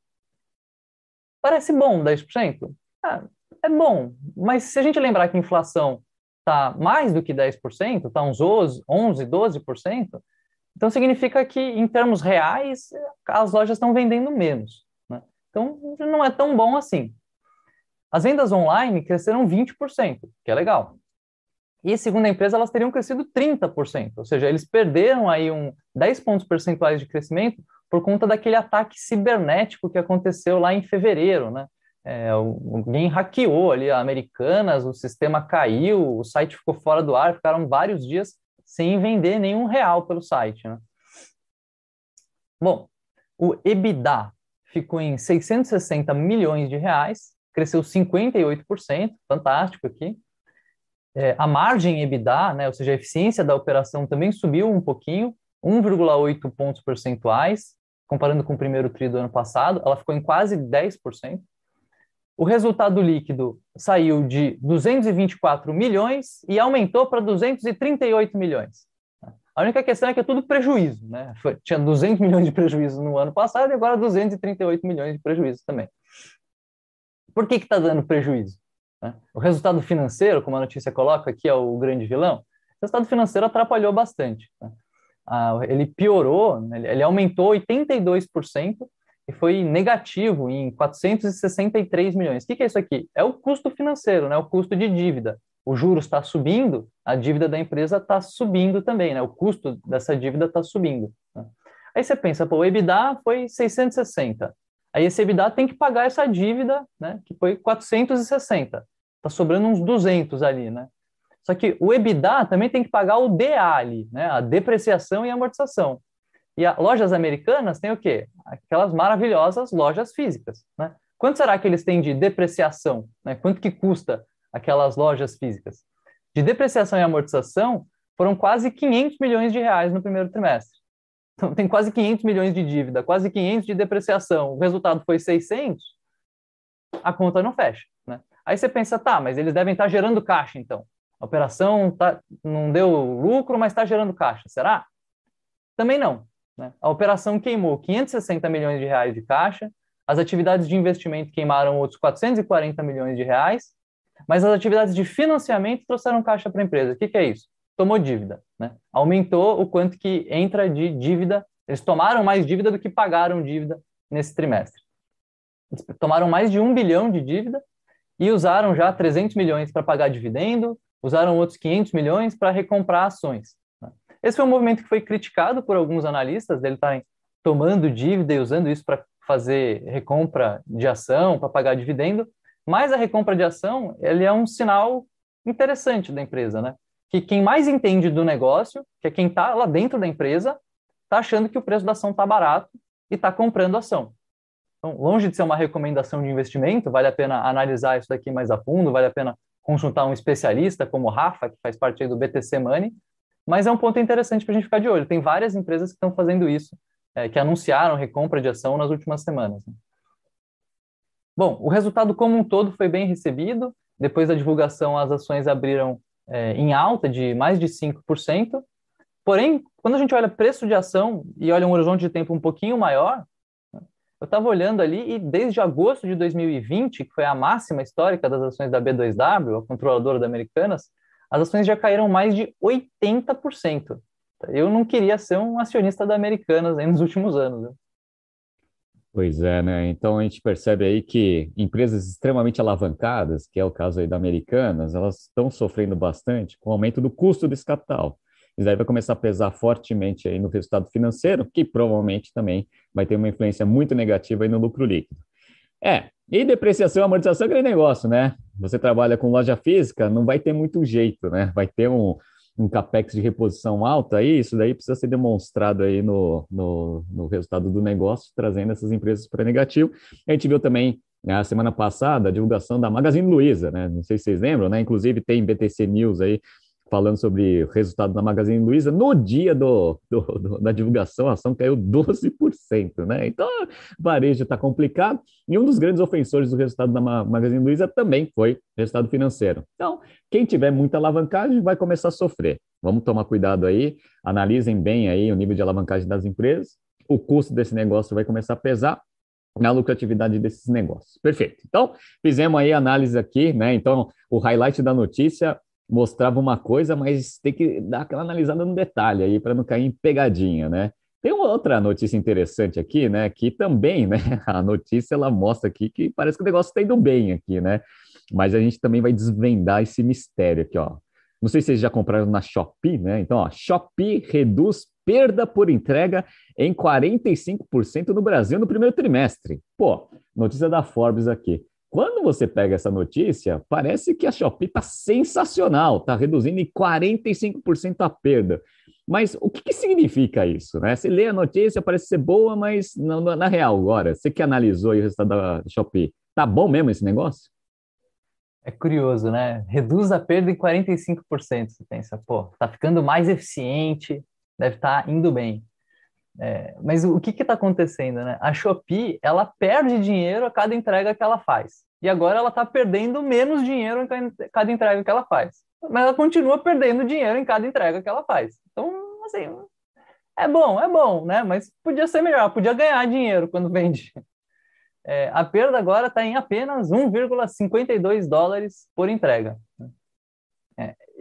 Parece bom 10%? Ah, é bom, mas se a gente lembrar que a inflação está mais do que 10%, está uns 11, 11 12%, então significa que, em termos reais, as lojas estão vendendo menos. Né? Então, não é tão bom assim. As vendas online cresceram 20%, que é legal. E, segundo a empresa, elas teriam crescido 30%, ou seja, eles perderam aí um 10 pontos percentuais de crescimento por conta daquele ataque cibernético que aconteceu lá em fevereiro, né? É, alguém hackeou ali a Americanas, o sistema caiu, o site ficou fora do ar, ficaram vários dias sem vender nenhum real pelo site. Né? Bom, o EBITDA ficou em 660 milhões de reais, cresceu 58%, fantástico aqui. É, a margem EBITDA, né, ou seja, a eficiência da operação também subiu um pouquinho, 1,8 pontos percentuais, comparando com o primeiro tri do ano passado, ela ficou em quase 10%. O resultado líquido saiu de 224 milhões e aumentou para 238 milhões. A única questão é que é tudo prejuízo, né? Foi, tinha 200 milhões de prejuízo no ano passado e agora 238 milhões de prejuízo também. Por que está dando prejuízo? Né? O resultado financeiro, como a notícia coloca aqui, é o grande vilão. O resultado financeiro atrapalhou bastante. Né? Ah, ele piorou, né? ele aumentou 82% e foi negativo em 463 milhões. O que, que é isso aqui? É o custo financeiro, né? o custo de dívida o juros está subindo, a dívida da empresa está subindo também, né? O custo dessa dívida está subindo. Né? Aí você pensa, pô, o EBITDA foi 660. Aí esse EBITDA tem que pagar essa dívida, né? Que foi 460. Está sobrando uns 200 ali, né? Só que o EBITDA também tem que pagar o DA ali, né? A depreciação e amortização. E as lojas americanas têm o quê? Aquelas maravilhosas lojas físicas, né? Quanto será que eles têm de depreciação? Né? Quanto que custa aquelas lojas físicas. De depreciação e amortização, foram quase 500 milhões de reais no primeiro trimestre. Então, tem quase 500 milhões de dívida, quase 500 de depreciação. O resultado foi 600, a conta não fecha. Né? Aí você pensa, tá, mas eles devem estar gerando caixa, então. A operação tá, não deu lucro, mas está gerando caixa. Será? Também não. Né? A operação queimou 560 milhões de reais de caixa, as atividades de investimento queimaram outros 440 milhões de reais, mas as atividades de financiamento trouxeram caixa para a empresa. O que, que é isso? Tomou dívida, né? Aumentou o quanto que entra de dívida. Eles tomaram mais dívida do que pagaram dívida nesse trimestre. Eles tomaram mais de um bilhão de dívida e usaram já 300 milhões para pagar dividendo, usaram outros 500 milhões para recomprar ações. Né? Esse foi um movimento que foi criticado por alguns analistas, dele estarem tomando dívida e usando isso para fazer recompra de ação, para pagar dividendo, mas a recompra de ação, ele é um sinal interessante da empresa, né? Que quem mais entende do negócio, que é quem está lá dentro da empresa, está achando que o preço da ação está barato e está comprando ação. Então, longe de ser uma recomendação de investimento, vale a pena analisar isso daqui mais a fundo, vale a pena consultar um especialista como o Rafa, que faz parte do BTC Money, mas é um ponto interessante para a gente ficar de olho. Tem várias empresas que estão fazendo isso, é, que anunciaram recompra de ação nas últimas semanas. Né? Bom, o resultado como um todo foi bem recebido. Depois da divulgação, as ações abriram é, em alta de mais de 5%. Porém, quando a gente olha preço de ação e olha um horizonte de tempo um pouquinho maior, eu estava olhando ali e desde agosto de 2020, que foi a máxima histórica das ações da B2W, a controladora da Americanas, as ações já caíram mais de 80%. Eu não queria ser um acionista da Americanas nos últimos anos. Né? Pois é, né? Então a gente percebe aí que empresas extremamente alavancadas, que é o caso aí da Americanas, elas estão sofrendo bastante com o aumento do custo desse capital. Isso aí vai começar a pesar fortemente aí no resultado financeiro, que provavelmente também vai ter uma influência muito negativa aí no lucro líquido. É, e depreciação e amortização é aquele negócio, né? Você trabalha com loja física, não vai ter muito jeito, né? Vai ter um, um capex de reposição alta, aí isso daí precisa ser demonstrado aí no, no, no resultado do negócio, trazendo essas empresas para negativo. A gente viu também na semana passada a divulgação da Magazine Luiza, né? Não sei se vocês lembram, né? Inclusive tem BTC News aí falando sobre o resultado da Magazine Luiza, no dia do, do, do, da divulgação, a ação caiu 12%, né? Então, varejo está complicado. E um dos grandes ofensores do resultado da Magazine Luiza também foi resultado financeiro. Então, quem tiver muita alavancagem vai começar a sofrer. Vamos tomar cuidado aí, analisem bem aí o nível de alavancagem das empresas. O custo desse negócio vai começar a pesar na lucratividade desses negócios. Perfeito. Então, fizemos aí análise aqui, né? Então, o highlight da notícia mostrava uma coisa, mas tem que dar aquela analisada no detalhe aí para não cair em pegadinha, né? Tem uma outra notícia interessante aqui, né? Que também, né? *laughs* A notícia ela mostra aqui que parece que o negócio está indo bem aqui, né? Mas a gente também vai desvendar esse mistério aqui, ó. Não sei se vocês já compraram na Shopee, né? Então, ó, Shopee reduz perda por entrega em 45% no Brasil no primeiro trimestre. Pô, notícia da Forbes aqui. Quando você pega essa notícia, parece que a Shopee está sensacional, está reduzindo em 45% a perda. Mas o que, que, significa isso? Né? Você lê a notícia, parece ser boa, mas não, na real, agora, você que analisou o resultado da Shopee, tá bom mesmo esse negócio? É curioso, né? Reduz a perda em 45%. Você pensa, pô, tá ficando mais eficiente, deve estar tá indo bem. É, mas o que está acontecendo, né? A Shopee, ela perde dinheiro a cada entrega que ela faz. E agora ela está perdendo menos dinheiro em cada entrega que ela faz. Mas ela continua perdendo dinheiro em cada entrega que ela faz. Então, assim, é bom, é bom, né? Mas podia ser melhor, podia ganhar dinheiro quando vende. É, a perda agora está em apenas 1,52 dólares por entrega.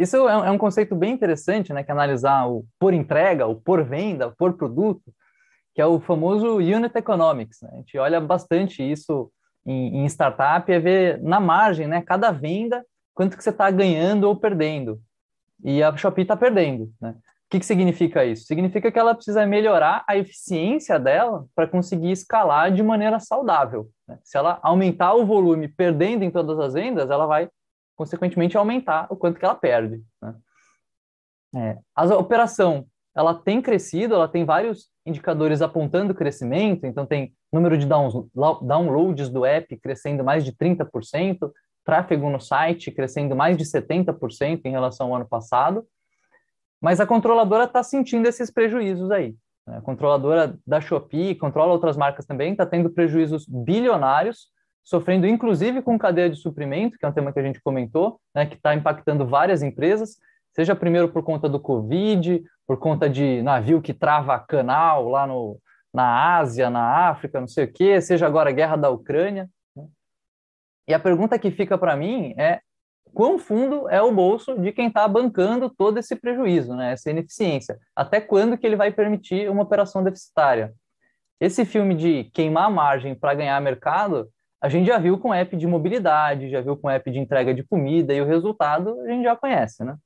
Isso é um, é um, conceito bem interessante, né? Que é analisar o por entrega, o por venda, o por produto, que é o famoso unit economics. Né? A gente olha bastante isso em, em startup é ver na margem, né? Cada venda, quanto que você está ganhando ou perdendo. E a Shopee está perdendo, né? que, que significa isso? Significa que ela precisa melhorar a eficiência dela para conseguir escalar de maneira saudável. Né? Se ela aumentar o volume perdendo em todas as vendas, ela vai, consequentemente, aumentar o quanto que ela perde. Né? É, a operação ela tem crescido, ela tem vários indicadores apontando crescimento, então tem número de downloads do app crescendo mais de 30%, tráfego no site crescendo mais de 70% em relação ao ano passado, mas a controladora está sentindo esses prejuízos aí. Né? A controladora da Shopee, controla outras marcas também, está tendo prejuízos bilionários, sofrendo inclusive com cadeia de suprimento, que é um tema que a gente comentou, né, que está impactando várias empresas, seja primeiro por conta do Covid, por conta de navio que trava canal lá no, na Ásia, na África, não sei o quê, seja agora a guerra da Ucrânia. Né? E a pergunta que fica para mim é quão fundo é o bolso de quem está bancando todo esse prejuízo, né, essa ineficiência. Até quando que ele vai permitir uma operação deficitária? Esse filme de queimar margem para ganhar mercado, a gente já viu com app de mobilidade, já viu com app de entrega de comida, e o resultado a gente já conhece, né?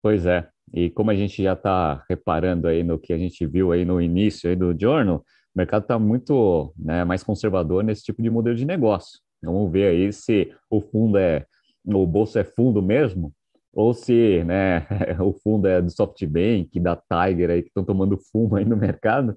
Pois é. E como a gente já está reparando aí no que a gente viu aí no início aí do Journal, o mercado está muito né, mais conservador nesse tipo de modelo de negócio. Vamos ver aí se o fundo é o bolso é fundo mesmo, ou se né, *laughs* o fundo é do SoftBank, da Tiger, aí, que estão tomando fumo aí no mercado,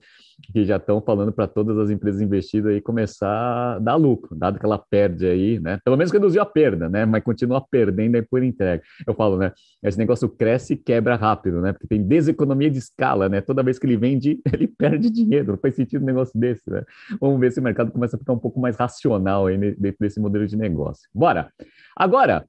que já estão falando para todas as empresas investidas aí começar a dar lucro, dado que ela perde aí, né? Pelo menos reduziu a perda, né? Mas continua perdendo aí por entrega. Eu falo, né? Esse negócio cresce e quebra rápido, né? Porque tem deseconomia de escala, né? Toda vez que ele vende, *laughs* ele perde dinheiro. Não faz sentido um negócio desse, né? Vamos ver se o mercado começa a ficar um pouco mais racional aí dentro desse modelo de negócio. Bora! Agora,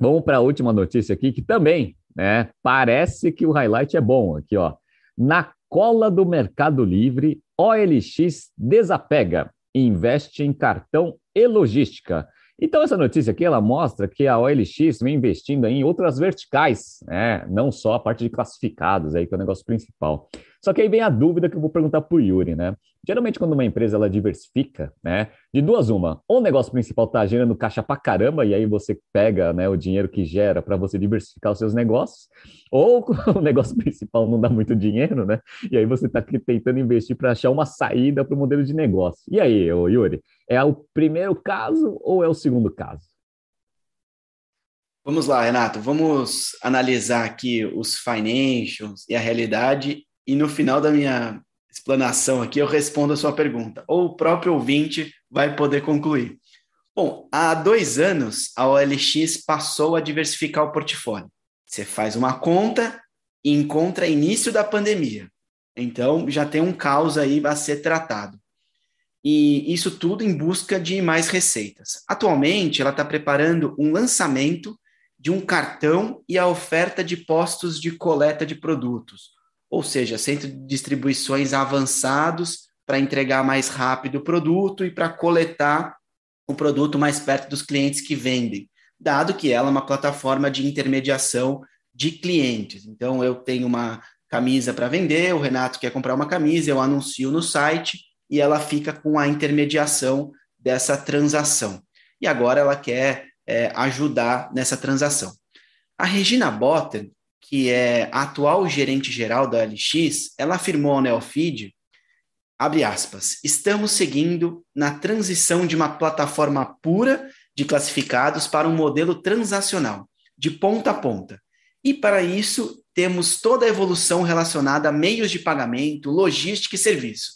vamos para a última notícia aqui, que também, né, parece que o highlight é bom aqui, ó. Na cola do Mercado Livre, OLX desapega investe em cartão e logística. Então, essa notícia aqui, ela mostra que a OLX vem investindo em outras verticais, né? não só a parte de classificados, aí, que é o negócio principal. Só que aí vem a dúvida que eu vou perguntar para o Yuri, né? Geralmente, quando uma empresa ela diversifica, né? De duas, uma, ou o negócio principal está gerando caixa para caramba, e aí você pega né, o dinheiro que gera para você diversificar os seus negócios, ou *laughs* o negócio principal não dá muito dinheiro, né? E aí você está tentando investir para achar uma saída para o modelo de negócio. E aí, Yuri, é o primeiro caso ou é o segundo caso? Vamos lá, Renato, vamos analisar aqui os financials e a realidade e no final da minha explanação aqui eu respondo a sua pergunta, ou o próprio ouvinte vai poder concluir. Bom, há dois anos a OLX passou a diversificar o portfólio. Você faz uma conta e encontra início da pandemia. Então já tem um caos aí a ser tratado. E isso tudo em busca de mais receitas. Atualmente, ela está preparando um lançamento de um cartão e a oferta de postos de coleta de produtos, ou seja, centro de distribuições avançados para entregar mais rápido o produto e para coletar o produto mais perto dos clientes que vendem, dado que ela é uma plataforma de intermediação de clientes. Então, eu tenho uma camisa para vender, o Renato quer comprar uma camisa, eu anuncio no site e ela fica com a intermediação dessa transação. E agora ela quer é, ajudar nessa transação. A Regina Botten, que é a atual gerente geral da LX, ela afirmou ao Neofeed, abre aspas, estamos seguindo na transição de uma plataforma pura de classificados para um modelo transacional, de ponta a ponta. E para isso, temos toda a evolução relacionada a meios de pagamento, logística e serviço.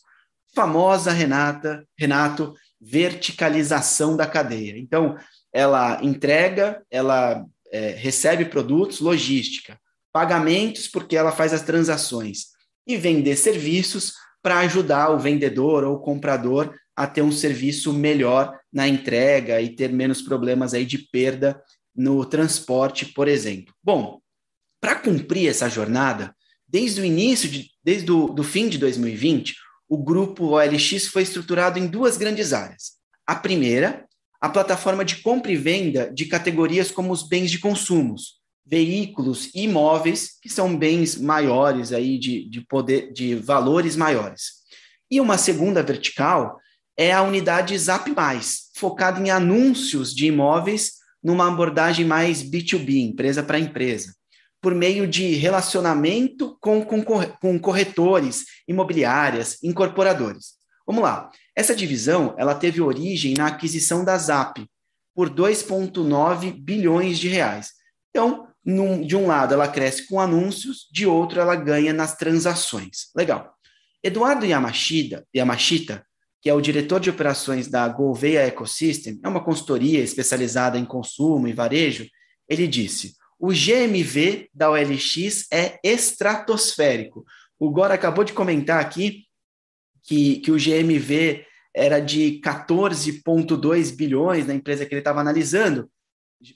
Famosa, Renata, Renato, verticalização da cadeia. Então, ela entrega, ela é, recebe produtos, logística pagamentos, porque ela faz as transações, e vender serviços para ajudar o vendedor ou o comprador a ter um serviço melhor na entrega e ter menos problemas aí de perda no transporte, por exemplo. Bom, para cumprir essa jornada, desde o início, de, desde o do fim de 2020, o grupo OLX foi estruturado em duas grandes áreas. A primeira, a plataforma de compra e venda de categorias como os bens de consumos, veículos imóveis, que são bens maiores aí de, de poder, de valores maiores. E uma segunda vertical é a unidade Zap Mais, focada em anúncios de imóveis numa abordagem mais B2B, empresa para empresa, por meio de relacionamento com, com, com corretores, imobiliárias, incorporadores. Vamos lá. Essa divisão ela teve origem na aquisição da Zap por 2,9 bilhões de reais. Então, num, de um lado ela cresce com anúncios, de outro ela ganha nas transações. Legal. Eduardo Yamashita, Yamashita que é o diretor de operações da Gouveia Ecosystem, é uma consultoria especializada em consumo e varejo, ele disse: o GMV da OLX é estratosférico. O Gora acabou de comentar aqui que, que o GMV era de 14,2 bilhões na empresa que ele estava analisando.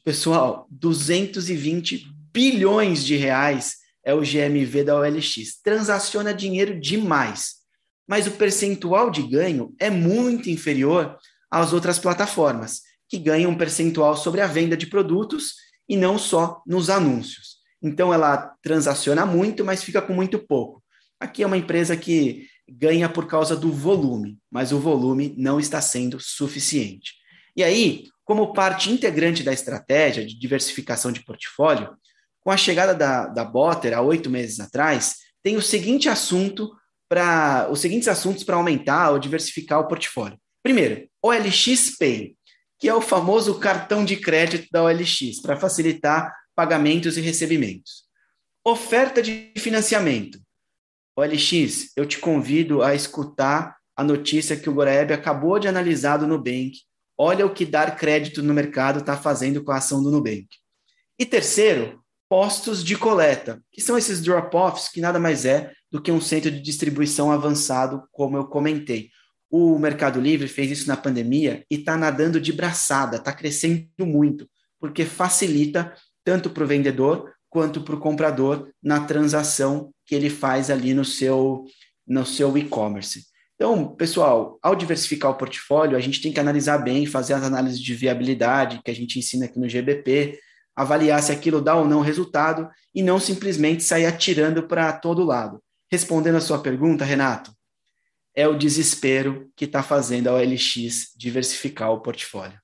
Pessoal, 220 bilhões de reais é o GMV da OLX. Transaciona dinheiro demais mas o percentual de ganho é muito inferior às outras plataformas, que ganham um percentual sobre a venda de produtos e não só nos anúncios. Então ela transaciona muito, mas fica com muito pouco. Aqui é uma empresa que ganha por causa do volume, mas o volume não está sendo suficiente. E aí, como parte integrante da estratégia de diversificação de portfólio, com a chegada da, da Botter há oito meses atrás, tem o seguinte assunto para os seguintes assuntos para aumentar ou diversificar o portfólio. Primeiro, OLX Pay, que é o famoso cartão de crédito da OLX para facilitar pagamentos e recebimentos. Oferta de financiamento. OLX, eu te convido a escutar a notícia que o Goraeb acabou de analisar do Nubank. Olha o que dar crédito no mercado está fazendo com a ação do Nubank. E terceiro, postos de coleta, que são esses drop-offs, que nada mais é do que um centro de distribuição avançado, como eu comentei. O Mercado Livre fez isso na pandemia e está nadando de braçada, está crescendo muito, porque facilita tanto para o vendedor quanto para o comprador na transação que ele faz ali no seu, no seu e-commerce. Então, pessoal, ao diversificar o portfólio, a gente tem que analisar bem, fazer as análises de viabilidade que a gente ensina aqui no GBP, avaliar se aquilo dá ou não resultado e não simplesmente sair atirando para todo lado. Respondendo a sua pergunta, Renato, é o desespero que está fazendo a OLX diversificar o portfólio.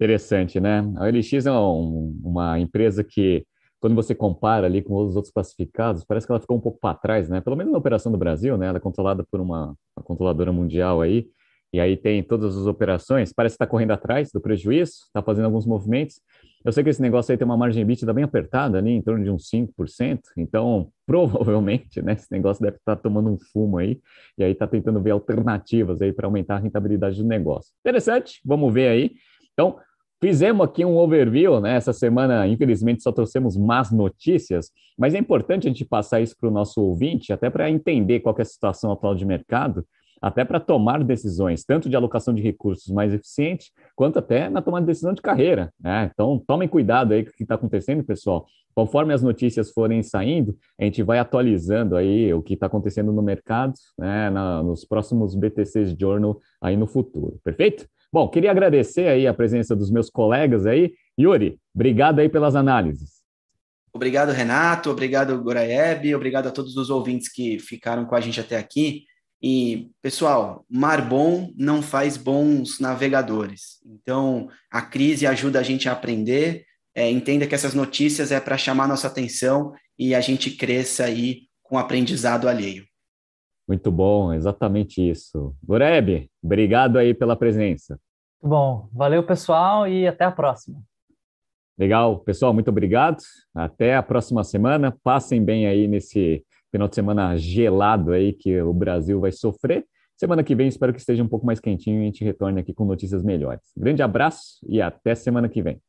Interessante, né? A OLX é um, uma empresa que, quando você compara ali com os outros classificados, parece que ela ficou um pouco para trás, né? Pelo menos na operação do Brasil, né? Ela é controlada por uma, uma controladora mundial aí, e aí tem todas as operações, parece que está correndo atrás do prejuízo, está fazendo alguns movimentos. Eu sei que esse negócio aí tem uma margem EBITDA bem apertada ali, em torno de uns 5%, então *laughs* provavelmente, né, esse negócio deve estar tá tomando um fumo aí, e aí está tentando ver alternativas aí para aumentar a rentabilidade do negócio. Interessante, vamos ver aí. Então, Fizemos aqui um overview, né? Essa semana, infelizmente, só trouxemos más notícias, mas é importante a gente passar isso para o nosso ouvinte, até para entender qual é a situação atual de mercado até para tomar decisões, tanto de alocação de recursos mais eficiente, quanto até na tomada de decisão de carreira. Né? Então, tomem cuidado aí com o que está acontecendo, pessoal. Conforme as notícias forem saindo, a gente vai atualizando aí o que está acontecendo no mercado, né, na, nos próximos BTCs Journal aí no futuro. Perfeito? Bom, queria agradecer aí a presença dos meus colegas aí. Yuri, obrigado aí pelas análises. Obrigado, Renato. Obrigado, Goraeb. Obrigado a todos os ouvintes que ficaram com a gente até aqui. E, pessoal, mar bom não faz bons navegadores. Então, a crise ajuda a gente a aprender. É, entenda que essas notícias é para chamar nossa atenção e a gente cresça aí com aprendizado alheio. Muito bom, exatamente isso. Goreb, obrigado aí pela presença. Bom, valeu pessoal e até a próxima. Legal, pessoal, muito obrigado. Até a próxima semana. Passem bem aí nesse final de semana gelado aí que o Brasil vai sofrer. Semana que vem espero que esteja um pouco mais quentinho e a gente retorne aqui com notícias melhores. Grande abraço e até semana que vem.